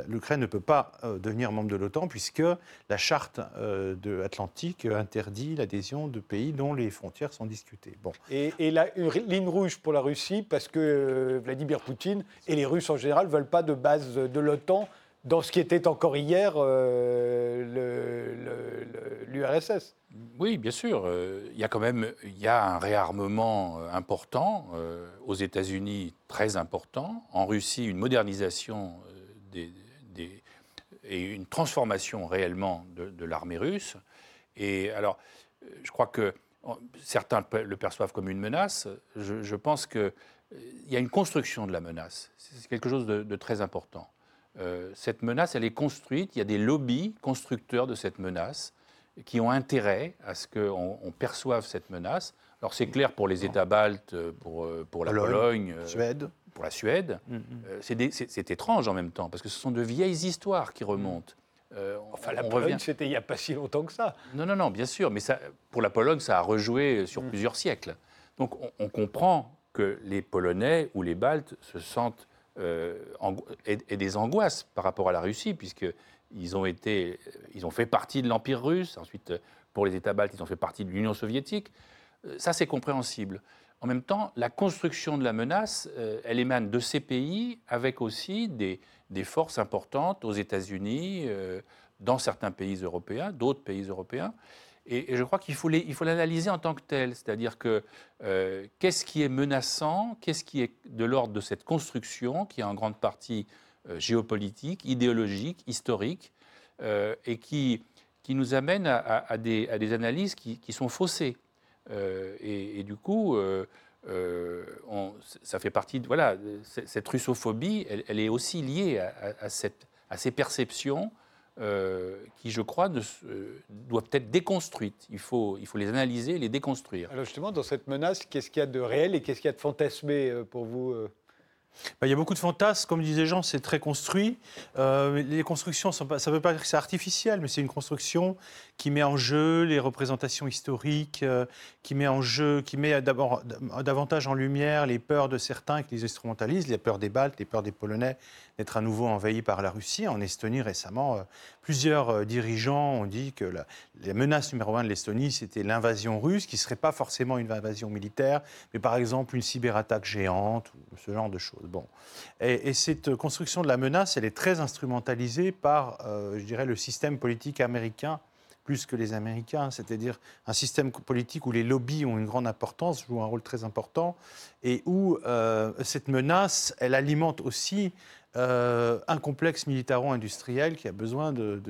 l'Ukraine ne peut pas euh, devenir membre de l'OTAN puisque la charte euh, de Atlantique interdit l'adhésion de pays dont les frontières sont discutées.
Bon. Et, la ligne rouge pour la Russie parce que euh, Vladimir Poutine et les Russes en général ne veulent pas de base de l'OTAN dans ce qui était encore hier l'URSS.
Oui, bien sûr. Il y a quand même y a un réarmement important aux États-Unis très important, en Russie une modernisation et une transformation réellement de, l'armée russe. Et alors, je crois que certains le perçoivent comme une menace. Je, pense qu'il y a une construction de la menace. C'est quelque chose de, très important. Euh, cette menace, elle est construite. Il y a des lobbies constructeurs de cette menace qui ont intérêt à ce qu'on perçoive cette menace. Alors c'est clair pour les États baltes, pour, pour la Pologne,
Suède.
pour la Suède. Mm, mm. C'est étrange en même temps, parce que ce sont de vieilles histoires qui remontent.
Euh, enfin, la Pologne, c'était il n'y a pas si longtemps que ça.
Non, non, non, bien sûr, mais ça, pour la Pologne, ça a rejoué sur mm. plusieurs siècles. Donc on, comprend que les Polonais ou les Baltes se sentent euh, et, des angoisses par rapport à la Russie, puisqu'ils ont, été, ils ont fait partie de l'Empire russe, ensuite pour les États baltes, ils ont fait partie de l'Union soviétique. Euh, ça, c'est compréhensible. En même temps, la construction de la menace, elle émane de ces pays avec aussi des, forces importantes aux États-Unis, euh, dans certains pays européens, d'autres pays européens. Et, je crois qu'il faut l'analyser en tant que tel, c'est-à-dire que euh, qu'est-ce qui est menaçant, qu'est-ce qui est de l'ordre de cette construction, qui est en grande partie euh, géopolitique, idéologique, historique, et qui, qui nous amène à, des, analyses qui, sont faussées. Et, du coup, euh, ça fait partie de. Voilà, cette russophobie, elle, est aussi liée à, cette, à ces perceptions euh, qui, je crois, euh, doivent être déconstruites. Il faut, il faut les analyser, les déconstruire.
Alors justement, dans cette menace, qu'est-ce qu'il y a de réel et qu'est-ce qu'il y a de fantasmé pour vous
bah, il y a beaucoup de fantasmes, comme disaient Jean, c'est très construit. les constructions, ça ne veut pas dire que c'est artificiel, mais c'est une construction qui met en jeu les représentations historiques, euh, qui met en jeu, qui met davantage en lumière les peurs de certains qui les instrumentalisent, les peurs des Baltes, les peurs des Polonais d'être à nouveau envahis par la Russie. En Estonie récemment, euh, plusieurs euh, dirigeants ont dit que la, menace numéro un de l'Estonie, c'était l'invasion russe, qui ne serait pas forcément une invasion militaire, mais par exemple une cyberattaque géante, ce genre de choses. Bon. Et, cette construction de la menace, elle est très instrumentalisée par, je dirais, le système politique américain plus que les Américains, c'est-à-dire un système politique où les lobbies ont une grande importance, jouent un rôle très important, et où euh, cette menace, elle alimente aussi euh, un complexe militaro-industriel qui a besoin de,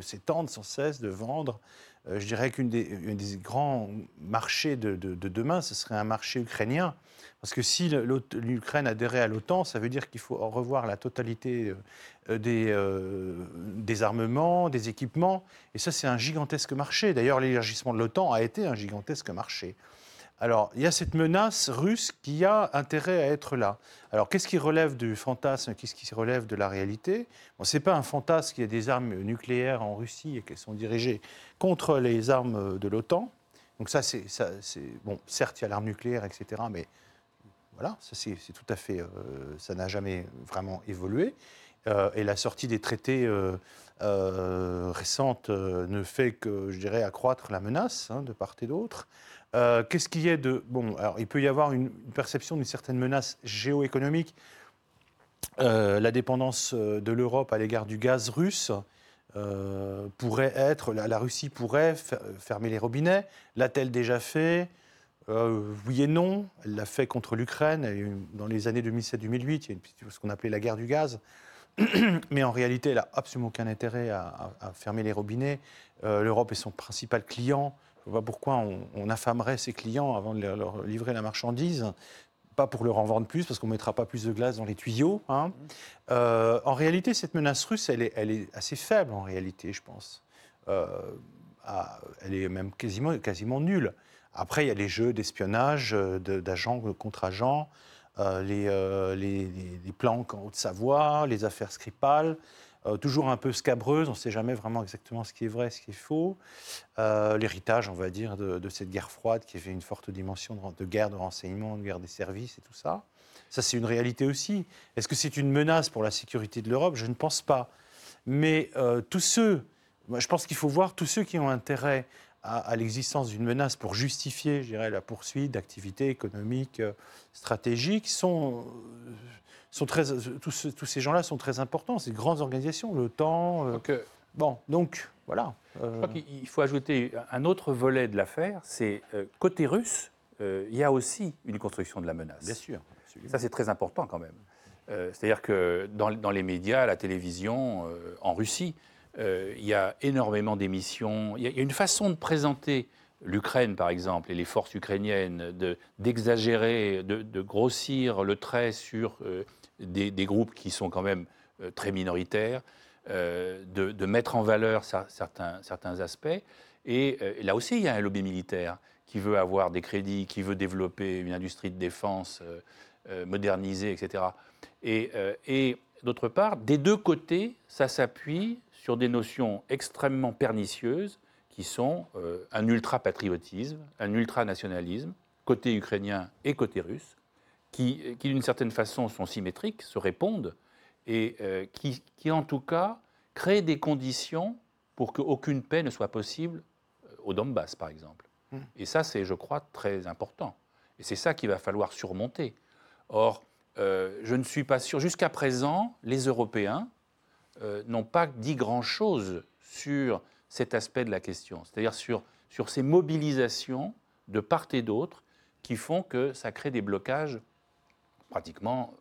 s'étendre sans cesse, de vendre. Euh, je dirais qu'un des, grands marchés de, de, demain, ce serait un marché ukrainien. Parce que si l'Ukraine adhérait à l'OTAN, ça veut dire qu'il faut revoir la totalité euh, des, des, armements, des équipements. Et ça, c'est un gigantesque marché. D'ailleurs, l'élargissement de l'OTAN a été un gigantesque marché. Alors, il y a cette menace russe qui a intérêt à être là. Alors, qu'est-ce qui relève du fantasme Qu'est-ce qui relève de la réalité? Bon, Ce n'est pas un fantasme qu'il y a des armes nucléaires en Russie et qu'elles sont dirigées contre les armes de l'OTAN. Donc ça, c'est... Bon, certes, il y a l'arme nucléaire, etc., mais voilà, ça c'est tout à fait, euh, ça n'a jamais vraiment évolué. Euh, et la sortie des traités euh, récentes ne fait que, je dirais, accroître la menace hein, de part et d'autre. Qu'est-ce qui est de bon Alors, il peut y avoir une, perception d'une certaine menace géoéconomique. la dépendance de l'Europe à l'égard du gaz russe pourrait être, la, Russie pourrait fermer les robinets. L'a-t-elle déjà fait? Euh, oui et non. Elle l'a fait contre l'Ukraine. Dans les années 2007-2008, il y a ce qu'on appelait la guerre du gaz. [clears throat] Mais en réalité, elle n'a absolument aucun intérêt à, fermer les robinets. Euh, L'Europe est son principal client. Je ne vois pas pourquoi on, affamerait ses clients avant de leur livrer la marchandise. Pas pour leur en vendre plus, parce qu'on ne mettra pas plus de glace dans les tuyaux. Hein. Euh, en réalité, cette menace russe, elle est, assez faible, en réalité, je pense. elle est même quasiment, nulle. Après, il y a les jeux d'espionnage, euh, d'agents contre agents, euh, euh, les, les, planques en Haute-Savoie, les affaires Skripal, toujours un peu scabreuses, on ne sait jamais vraiment exactement ce qui est vrai, ce qui est faux. L'héritage, on va dire, de, cette guerre froide qui avait une forte dimension de, guerre de renseignement, de guerre des services et tout ça. Ça, c'est une réalité aussi. Est-ce que c'est une menace pour la sécurité de l'Europe? Je ne pense pas. Mais tous ceux, je pense qu'il faut voir tous ceux qui ont intérêt à, l'existence d'une menace pour justifier, je dirais, la poursuite d'activités économiques euh, stratégiques sont, euh, sont très, tous, tous ces gens-là sont très importants. C'est grandes organisations, l'OTAN. Euh, bon, donc voilà.
Je crois qu'il faut ajouter un autre volet de l'affaire, c'est côté russe, il y a aussi une construction de la menace.
Bien sûr.
Ça, c'est très important quand même. C'est-à-dire que dans, dans, les médias, la télévision, en Russie, euh, il y a énormément d'émissions. Il, y, a une façon de présenter l'Ukraine, par exemple, et les forces ukrainiennes, d'exagérer, de, grossir le trait sur euh, des, groupes qui sont quand même euh, très minoritaires, de, mettre en valeur certains, certains aspects. Et là aussi, il y a un lobby militaire qui veut avoir des crédits, qui veut développer une industrie de défense modernisée, etc. Et, et d'autre part, des deux côtés, ça s'appuie sur des notions extrêmement pernicieuses qui sont un ultra-patriotisme, un ultra-nationalisme, côté ukrainien et côté russe, qui, qui d'une certaine façon sont symétriques, se répondent, et euh, qui, qui, en tout cas, créent des conditions pour qu'aucune paix ne soit possible euh, au Donbass, par exemple. Hmm. Et ça, c'est, je crois, très important. Et c'est ça qu'il va falloir surmonter. Or, euh, je ne suis pas sûr, jusqu'à présent, les Européens n'ont pas dit grand-chose sur cet aspect de la question, c'est-à-dire sur, sur ces mobilisations de part et d'autre qui font que ça crée des blocages pratiquement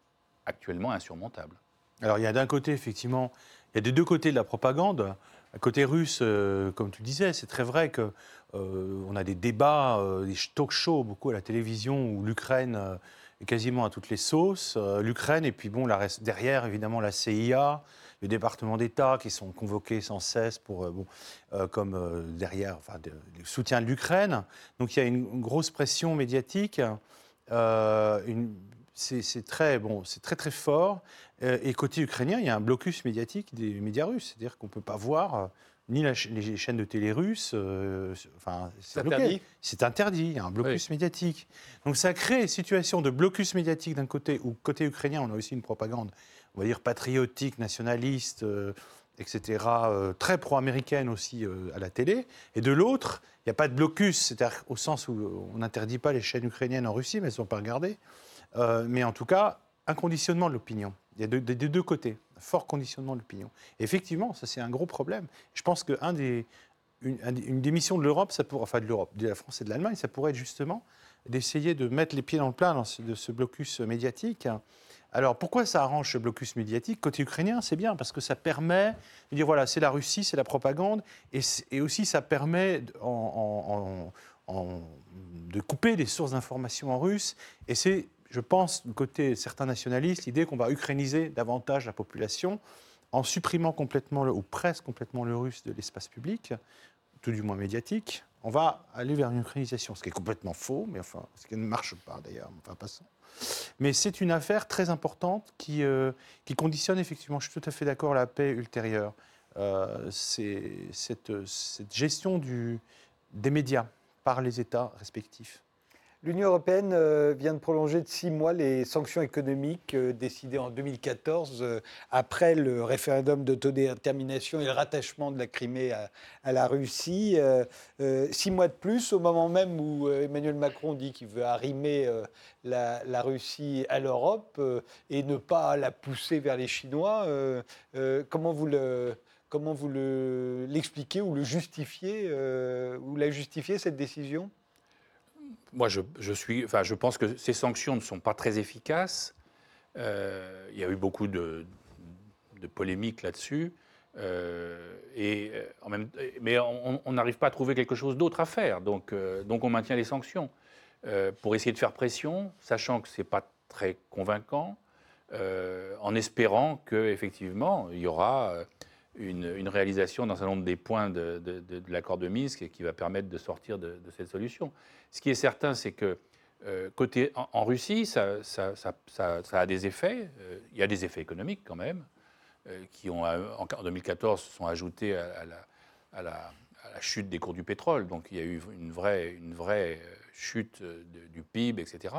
actuellement insurmontables.
Alors il y a d'un côté, effectivement, il y a des deux côtés de la propagande. Côté russe, euh, comme tu disais, c'est très vrai qu'on euh, a des débats, euh, des talk shows beaucoup à la télévision où l'Ukraine est quasiment à toutes les sauces. L'Ukraine et puis bon, derrière évidemment la CIA, le département d'État qui sont convoqués sans cesse pour, bon, comme derrière, enfin, le soutien de l'Ukraine. Donc il y a une, grosse pression médiatique. Une, c'est très, bon, très très fort. Euh, et côté ukrainien, il y a un blocus médiatique des médias russes. C'est-à-dire qu'on ne peut pas voir euh, ni les chaînes de télé russes. Euh, enfin,
c'est interdit.
C'est interdit. Il y a un blocus médiatique. Donc ça crée une situation de blocus médiatique d'un côté, ou côté ukrainien, on a aussi une propagande, on va dire patriotique, nationaliste, etc., très pro-américaine aussi à la télé. Et de l'autre, il n'y a pas de blocus, c'est-à-dire au sens où on n'interdit pas les chaînes ukrainiennes en Russie, mais elles ne sont pas regardées. Euh, mais en tout cas, un conditionnement de l'opinion. Il y a des deux côtés, un fort conditionnement de l'opinion. Effectivement, ça c'est un gros problème. Je pense qu'une des, missions de l'Europe, enfin de l'Europe, de la France et de l'Allemagne, ça pourrait être justement d'essayer de mettre les pieds dans le plat de ce blocus médiatique. Alors pourquoi ça arrange ce blocus médiatique? Côté ukrainien, c'est bien parce que ça permet de dire voilà, c'est la Russie, c'est la propagande, et, aussi ça permet de couper des sources d'information en russe, et c'est je pense, du côté certains nationalistes, l'idée qu'on va ukrainiser davantage la population en supprimant complètement, ou presque complètement le russe de l'espace public, tout du moins médiatique, on va aller vers une ukrainisation, ce qui est complètement faux, mais enfin, ce qui ne marche pas d'ailleurs, enfin passons. Mais c'est une affaire très importante qui, euh, qui conditionne effectivement, je suis tout à fait d'accord, la paix ultérieure. Euh, c'est cette, gestion des médias par les États respectifs.
L'Union européenne euh, vient de prolonger de six mois les sanctions économiques euh, décidées en 2014 euh, après le référendum d'autodétermination et le rattachement de la Crimée à, la Russie. Six mois de plus au moment même où Emmanuel Macron dit qu'il veut arrimer la, Russie à l'Europe et ne pas la pousser vers les Chinois. Comment vous l'expliquez ou le justifiez ou la justifiez cette décision?
Moi, je, suis, enfin, je pense que ces sanctions ne sont pas très efficaces. Euh, il y a eu beaucoup de, polémiques là-dessus. Euh, et euh, en même, mais on n'arrive pas à trouver quelque chose d'autre à faire. Donc, donc on maintient les sanctions pour essayer de faire pression, sachant que ce n'est pas très convaincant, en espérant qu'effectivement, il y aura une, réalisation d'un certain nombre des points de, l'accord de Minsk qui va permettre de sortir de, cette solution. Ce qui est certain, c'est que euh, côté en, Russie, ça, a des effets. Euh, il y a des effets économiques quand même, euh, qui ont en, 2014 sont ajoutés à, la, chute des cours du pétrole. Donc il y a eu une vraie, une vraie chute du PIB, etc.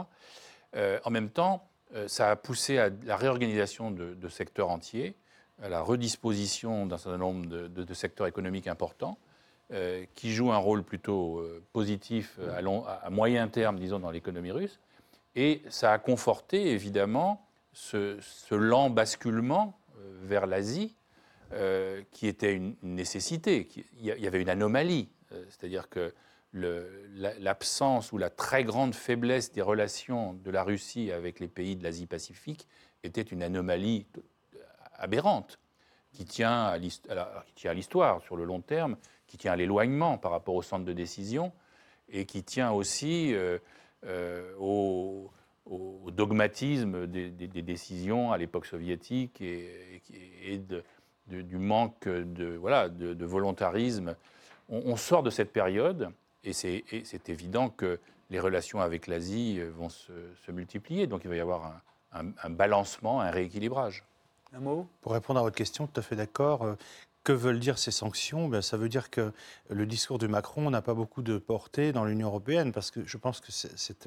en même temps, ça a poussé à la réorganisation de secteurs entiers à la redisposition d'un certain nombre de, secteurs économiques importants, euh, qui jouent un rôle plutôt euh, positif euh, à, moyen terme, disons, dans l'économie russe. Et ça a conforté, évidemment, ce, lent basculement vers l'Asie, qui était une nécessité. Il y avait une anomalie, c'est-à-dire que l'absence ou la très grande faiblesse des relations de la Russie avec les pays de l'Asie-Pacifique était une anomalie aberrante, qui tient à l'histoire sur le long terme, qui tient à l'éloignement par rapport au centre de décision, et qui tient aussi euh, euh, au, dogmatisme des, décisions à l'époque soviétique et, du manque de, volontarisme on, sort de cette période et c'est évident que les relations avec l'Asie vont se, multiplier. Donc il va y avoir un, balancement, un rééquilibrage.
Pour répondre à votre question, tout à fait d'accord. Euh, que veulent dire ces sanctions? Ben, Ça veut dire que le discours de Macron n'a pas beaucoup de portée dans l'Union européenne, parce que je pense que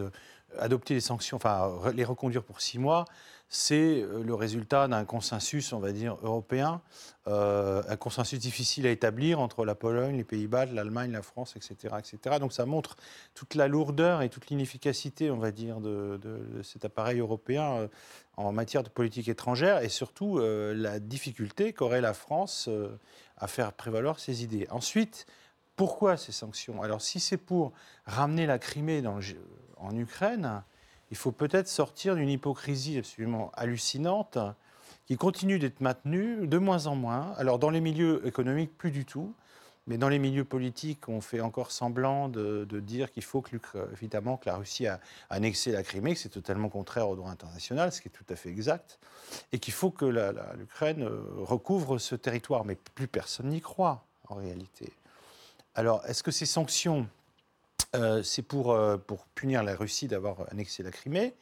euh, adopter les sanctions, enfin les reconduire pour six mois, c'est euh, le résultat d'un consensus, on va dire, européen, un consensus difficile à établir entre la Pologne, les Pays-Bas, l'Allemagne, la France, etc., etc. Donc ça montre toute la lourdeur et toute l'inefficacité, on va dire, de, cet appareil européen en matière de politique étrangère et surtout la difficulté qu'aurait la France à faire prévaloir ses idées. Ensuite, pourquoi ces sanctions? Alors si c'est pour ramener la Crimée en Ukraine, il faut peut-être sortir d'une hypocrisie absolument hallucinante qui continue d'être maintenue de moins en moins. Alors dans les milieux économiques, plus du tout. Mais dans les milieux politiques, on fait encore semblant de, dire qu'il faut que, évidemment, que la Russie a annexé la Crimée, que c'est totalement contraire au droit international, ce qui est tout à fait exact, et qu'il faut que l'Ukraine euh, recouvre ce territoire. Mais plus personne n'y croit, en réalité. Alors, est-ce que ces sanctions euh, c'est pour, euh, pour punir la Russie d'avoir annexé la Crimée?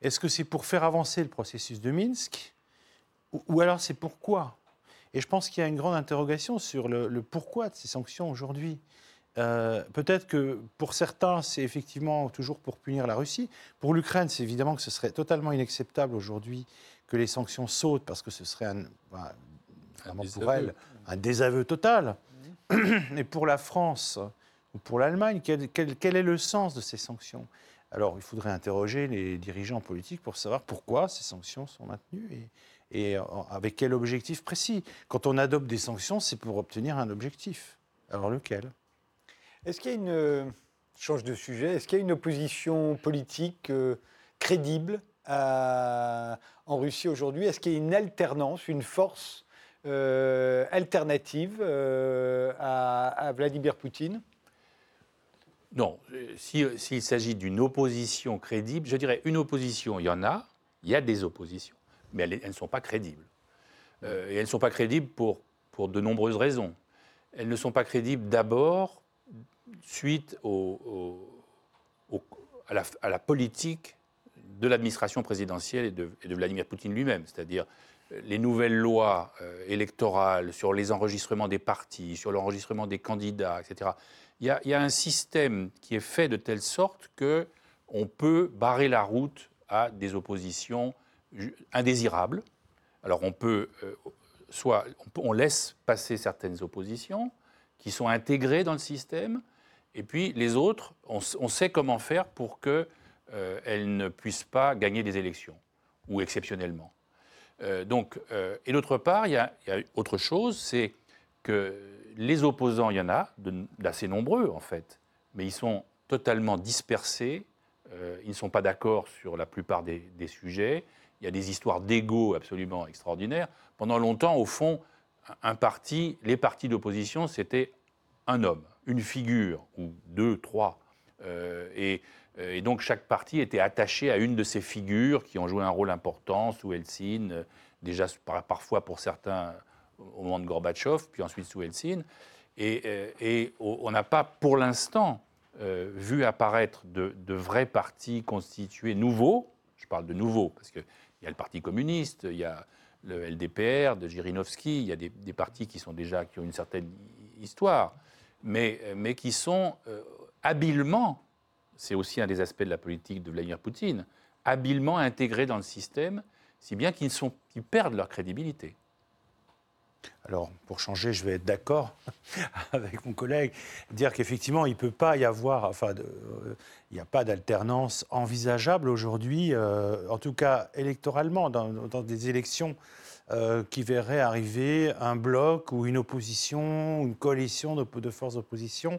Est-ce que c'est pour faire avancer le processus de Minsk? Ou, alors c'est pourquoi? Et je pense qu'il y a une grande interrogation sur le, pourquoi de ces sanctions aujourd'hui. Euh, peut-être que pour certains, c'est effectivement toujours pour punir la Russie. Pour l'Ukraine, c'est évidemment que ce serait totalement inacceptable aujourd'hui que les sanctions sautent parce que ce serait un, pour elle un désaveu total. Et pour la France, pour l'Allemagne quel, est le sens de ces sanctions? Alors, il faudrait interroger les dirigeants politiques pour savoir pourquoi ces sanctions sont maintenues et, avec quel objectif précis? Quand on adopte des sanctions, c'est pour obtenir un objectif. Alors, lequel?
Est-ce qu'il y a une. change de sujet. Est-ce qu'il y a une opposition politique euh, crédible en Russie aujourd'hui? Est-ce qu'il y a une alternance, une force euh, alternative euh, à Vladimir Poutine?
Non, s'il s'agit d'une opposition crédible, je dirais une opposition, il y en a, il y a des oppositions, mais elles, ne sont pas crédibles. Euh, et elles ne sont pas crédibles pour, pour de nombreuses raisons. Elles ne sont pas crédibles d'abord suite à, la, politique de l'administration présidentielle et de, Vladimir Poutine lui-même, c'est-à-dire les nouvelles lois euh, électorales sur les enregistrements des partis, sur l'enregistrement des candidats, etc il y, a un système qui est fait de telle sorte que on peut barrer la route à des oppositions indésirables. Alors on peut, euh, soit on, laisse passer certaines oppositions qui sont intégrées dans le système, et puis les autres, on, sait comment faire pour qu'elles euh, ne puissent pas gagner des élections, ou exceptionnellement. Euh, donc, et d'autre part, il y, a autre chose, c'est que les opposants, il y en a, d'assez nombreux en fait, mais ils sont totalement dispersés, ils ne sont pas d'accord sur la plupart des, sujets, il y a des histoires d'ego absolument extraordinaires. Pendant longtemps, au fond, un parti, les partis d'opposition, c'était un homme, une figure, ou deux, trois. Euh, et, euh, et, donc chaque parti était attaché à une de ces figures qui ont joué un rôle important sous Helsinki, déjà parfois pour certains au moment de Gorbatchev, puis ensuite sous Helsinki. Et, euh, on n'a pas, pour l'instant, euh, vu apparaître de, vrais partis constitués nouveaux. Je parle de nouveaux, parce qu'il y a le Parti communiste, il y a le LDPR de Jirinovski, il y a des, partis qui sont déjà qui ont une certaine histoire, mais, mais qui sont euh, habilement, c'est aussi un des aspects de la politique de Vladimir Poutine, habilement intégrés dans le système, si bien qu'ils perdent leur crédibilité.
Alors, pour changer, je vais être d'accord [laughs] avec mon collègue, dire qu'effectivement, il ne peut pas y avoir, enfin, euh, il n'y a pas d'alternance envisageable aujourd'hui, euh, en tout cas électoralement, dans, des élections euh, qui verraient arriver un bloc ou une opposition, une coalition de, forces d'opposition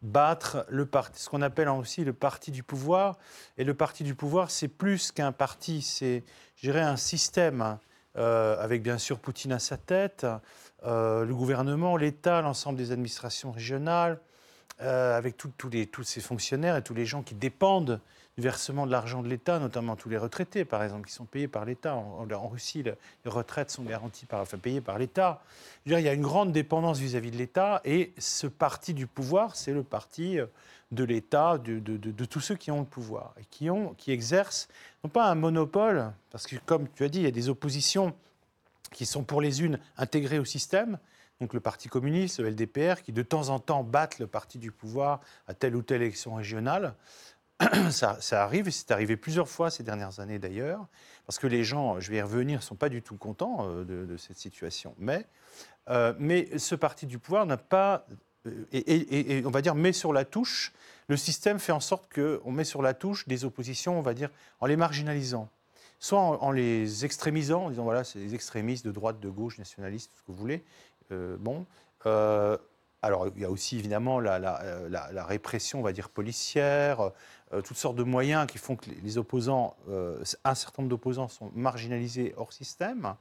battre le parti, ce qu'on appelle aussi le parti du pouvoir. Et le parti du pouvoir, c'est plus qu'un parti, c'est, je dirais, un système euh, avec bien sûr Poutine à sa tête, euh, le gouvernement, l'État, l'ensemble des administrations régionales, avec les, tous ces fonctionnaires et tous les gens qui dépendent versement de l'argent de l'État, notamment tous les retraités, par exemple, qui sont payés par l'État. En, Russie, les retraites sont garanties par, enfin, payées par l'État. Il y a une grande dépendance vis-à-vis de l'État, et ce parti du pouvoir, c'est le parti euh, de l'État, de, tous ceux qui ont le pouvoir, et qui, qui exercent, non pas un monopole, parce que comme tu as dit, il y a des oppositions qui sont pour les unes intégrées au système, donc le Parti communiste, le LDPR, qui de temps en temps battent le parti du pouvoir à telle ou telle élection régionale. [clears throat] ça, arrive, et c'est arrivé plusieurs fois ces dernières années d'ailleurs, parce que les gens, je vais y revenir, ne sont pas du tout contents euh, de, cette situation. Mais, euh, mais ce parti du pouvoir n'a pas, euh, et, on va dire, met sur la touche, le système fait en sorte qu'on met sur la touche des oppositions, on va dire, en les marginalisant. Soit en, les extrémisant, en disant voilà, c'est des extrémistes de droite, de gauche, nationalistes, ce que vous voulez. bon. Alors, il y a aussi évidemment la, la, répression, on va dire, policière, euh, toutes sortes de moyens qui font que les opposants, euh, un certain nombre d'opposants sont marginalisés hors système.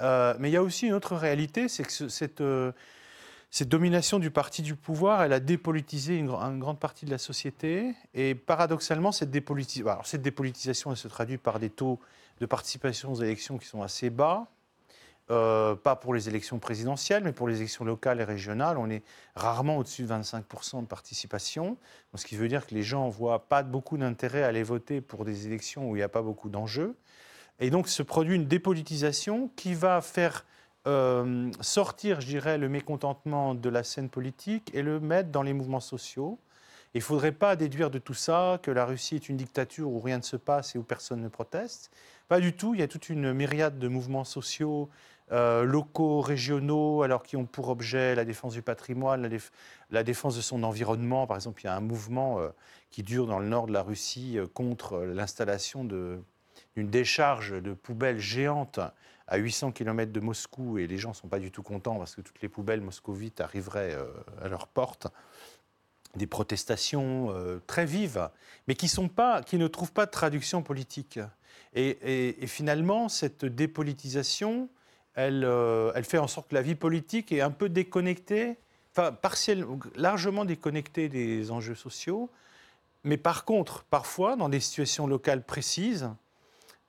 Euh, mais il y a aussi une autre réalité, c'est que cette, domination du parti du pouvoir, elle a dépolitisé une, grande partie de la société. Et paradoxalement, cette, dépolitisation, cette dépolitisation, elle se traduit par des taux de participation aux élections qui sont assez bas. Euh, pas pour les élections présidentielles, mais pour les élections locales et régionales, on est rarement au-dessus de 25% de participation, ce qui veut dire que les gens voient pas beaucoup d'intérêt à aller voter pour des élections où il n'y a pas beaucoup d'enjeux. Et donc se produit une dépolitisation qui va faire euh, sortir, je dirais, le mécontentement de la scène politique et le mettre dans les mouvements sociaux. Il ne faudrait pas déduire de tout ça que la Russie est une dictature où rien ne se passe et où personne ne proteste. Pas du tout. Il y a toute une myriade de mouvements sociaux euh, locaux, régionaux, alors qui ont pour objet la défense du patrimoine, la, défense de son environnement. Par exemple, il y a un mouvement euh, qui dure dans le nord de la Russie euh, contre l'installation d'une décharge de poubelles géantes à 800 km de Moscou, et les gens ne sont pas du tout contents parce que toutes les poubelles moscovites arriveraient à leur porte des protestations très vives, mais qui, ne trouvent pas de traduction politique. Et finalement, cette dépolitisation, euh, elle, fait en sorte que la vie politique est un peu déconnectée, enfin largement déconnectée des enjeux sociaux. Mais par contre, parfois, dans des situations locales précises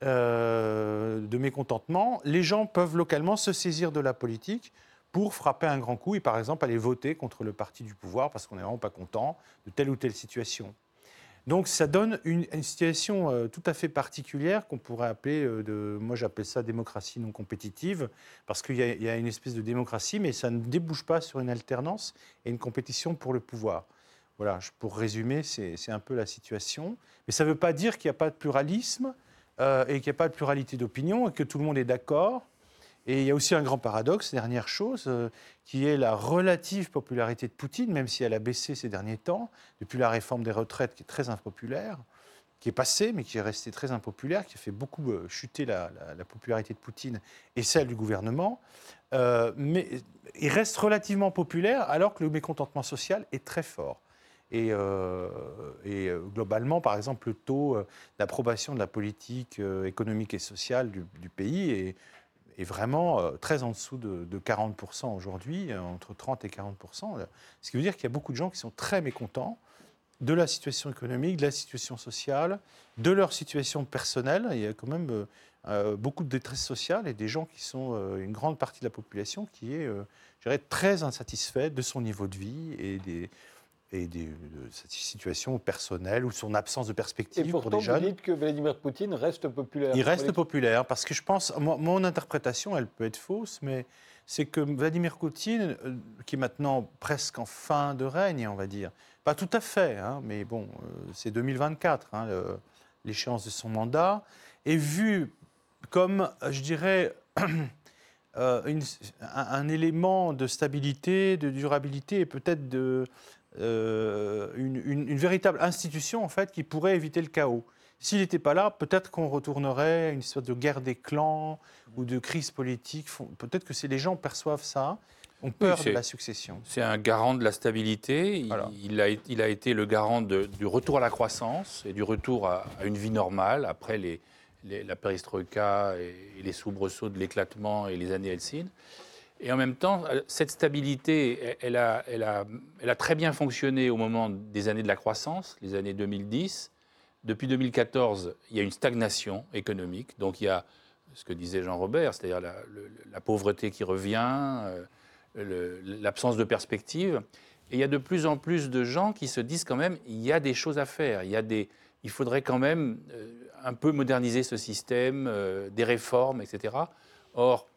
euh, de mécontentement, les gens peuvent localement se saisir de la politique pour frapper un grand coup et par exemple aller voter contre le parti du pouvoir parce qu'on n'est vraiment pas content de telle ou telle situation. Donc ça donne une, situation euh, tout à fait particulière qu'on pourrait appeler, euh, de, moi j'appelle ça démocratie non compétitive, parce qu'il y, a une espèce de démocratie, mais ça ne débouche pas sur une alternance et une compétition pour le pouvoir. Voilà, pour résumer, c'est un peu la situation. Mais ça ne veut pas dire qu'il n'y a pas de pluralisme euh, et qu'il n'y a pas de pluralité d'opinion et que tout le monde est d'accord. Et il y a aussi un grand paradoxe, dernière chose, euh, qui est la relative popularité de Poutine, même si elle a baissé ces derniers temps, depuis la réforme des retraites qui est très impopulaire, qui est passée, mais qui est restée très impopulaire, qui a fait beaucoup euh, chuter la, popularité de Poutine et celle du gouvernement. Euh, mais il reste relativement populaire alors que le mécontentement social est très fort. Et, globalement, par exemple, le taux d'approbation de la politique économique et sociale du, du pays est est vraiment euh, très en dessous de, 40% aujourd'hui, euh, entre 30 et 40%. Ce qui veut dire qu'il y a beaucoup de gens qui sont très mécontents de la situation économique, de la situation sociale, de leur situation personnelle. Il y a quand même euh, beaucoup de détresse sociale et des gens qui sont une grande partie de la population qui est, dirais, très insatisfaite de son niveau de vie et des, et de cette situation personnelle ou son absence de perspective
et pourtant, pour
des jeunes.
Vous dites que Vladimir Poutine reste populaire.
Il reste populaire parce que je pense, mon, interprétation, elle peut être fausse, mais c'est que Vladimir Poutine, euh, qui est maintenant presque en fin de règne, on va dire, pas tout à fait, hein, mais bon, euh, c'est 2024, hein, l'échéance de son mandat, est vu comme, je dirais, [clears throat] euh, un, élément de stabilité, de durabilité et peut-être de, euh, une, véritable institution en fait qui pourrait éviter le chaos. S'il n'était pas là, peut-être qu'on retournerait à une sorte de guerre des clans ou de crise politique. Peut-être que les gens perçoivent ça, ont peur de la succession.
C'est un garant de la stabilité. Il, a, il, a, été le garant du retour à la croissance et du retour à, une vie normale après les, la perestroïka et, les soubresauts de l'éclatement et les années Helsinki. Et en même temps, cette stabilité, elle a, très bien fonctionné au moment des années de la croissance, les années 2010. Depuis 2014, il y a une stagnation économique. Donc il y a ce que disait Jean Robert, c'est-à-dire la, pauvreté qui revient, l'absence de perspective. Et il y a de plus en plus de gens qui se disent quand même, il y a des choses à faire, il, faudrait quand même euh, un peu moderniser ce système, euh, des réformes, etc. Or,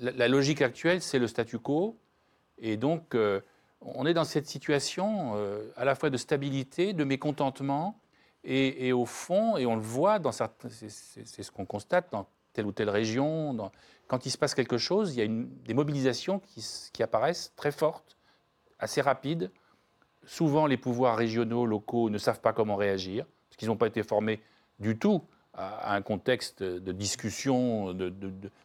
la, logique actuelle, c'est le statu quo. Et donc, euh, on est dans cette situation à la fois de stabilité, de mécontentement, et, au fond, et on le voit, dans certains, c'est ce qu'on constate dans telle ou telle région, quand il se passe quelque chose, il y a des mobilisations qui, qui apparaissent très fortes assez rapide. Souvent, les pouvoirs régionaux, locaux ne savent pas comment réagir, parce qu'ils n'ont pas été formés du tout à, un contexte de discussion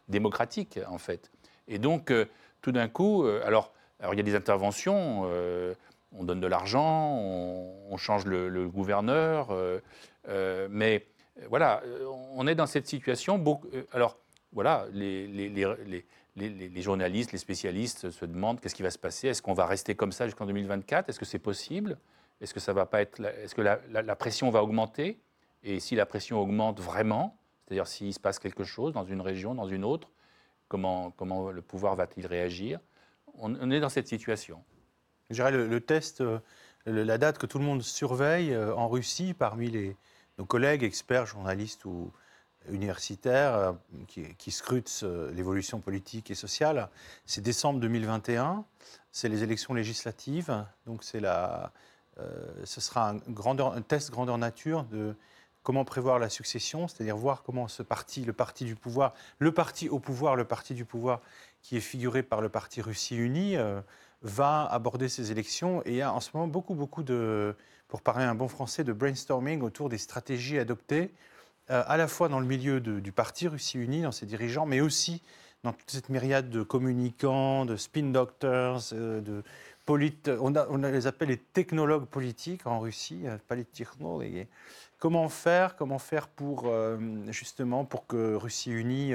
démocratique, en fait. Et donc, euh, tout d'un coup, euh, alors, il y a des interventions, euh, on donne de l'argent, on, change le, gouverneur, mais voilà, on est dans cette situation. alors, voilà, les, journalistes, les spécialistes se demandent qu'est-ce qui va se passer? Est-ce qu'on va rester comme ça jusqu'en 2024 Est-ce que c'est possible? Est-ce que ça va pas être Est-ce que la, pression va augmenter? Et si la pression augmente vraiment, c'est-à-dire s'il se passe quelque chose dans une région, dans une autre, comment, le pouvoir va-t-il réagir on, est dans cette situation.
Je dirais le, test, euh, la date que tout le monde surveille euh, en Russie parmi les, nos collègues, experts, journalistes ou universitaire euh, qui, scrute l'évolution politique et sociale. C'est décembre 2021, c'est les élections législatives, donc c'est la, ce sera un, un test grandeur nature de comment prévoir la succession, c'est-à-dire voir comment ce parti, le parti du pouvoir, le parti au pouvoir, le parti du pouvoir qui est figuré par le parti Russie Unie, euh, va aborder ces élections. Et il y a en ce moment beaucoup, beaucoup de, pour parler un bon français, de brainstorming autour des stratégies adoptées euh, à la fois dans le milieu du parti Russie Unie, dans ses dirigeants, mais aussi dans toute cette myriade de communicants, de spin doctors, euh, de a, on les appelle les technologues politiques en Russie, technologues. Comment faire, comment faire pour justement pour que Russie unie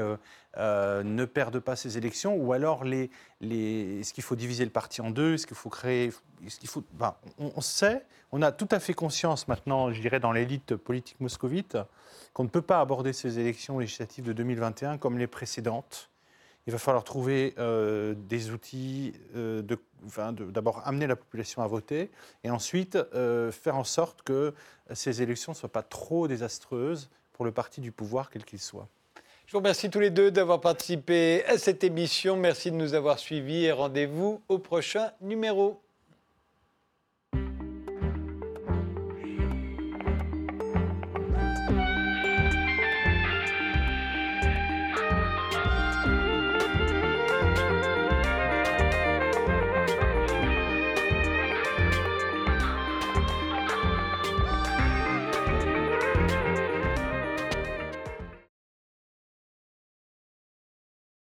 ne perde pas ses élections, ou alors les, les, est-ce qu'il faut diviser le parti en deux, est-ce qu'il faut créer, ce qu'il faut, ben, on, on, sait, on a tout à fait conscience maintenant, je dirais dans l'élite politique moscovite, qu'on ne peut pas aborder ces élections législatives de 2021 comme les précédentes. Il va falloir trouver euh, des outils, euh, d'abord amener la population à voter, et ensuite euh, faire en sorte que ces élections ne soient pas trop désastreuses pour le parti du pouvoir, quel qu'il soit.
Je vous remercie tous les deux d'avoir participé à cette émission. Merci de nous avoir suivis et rendez-vous au prochain numéro.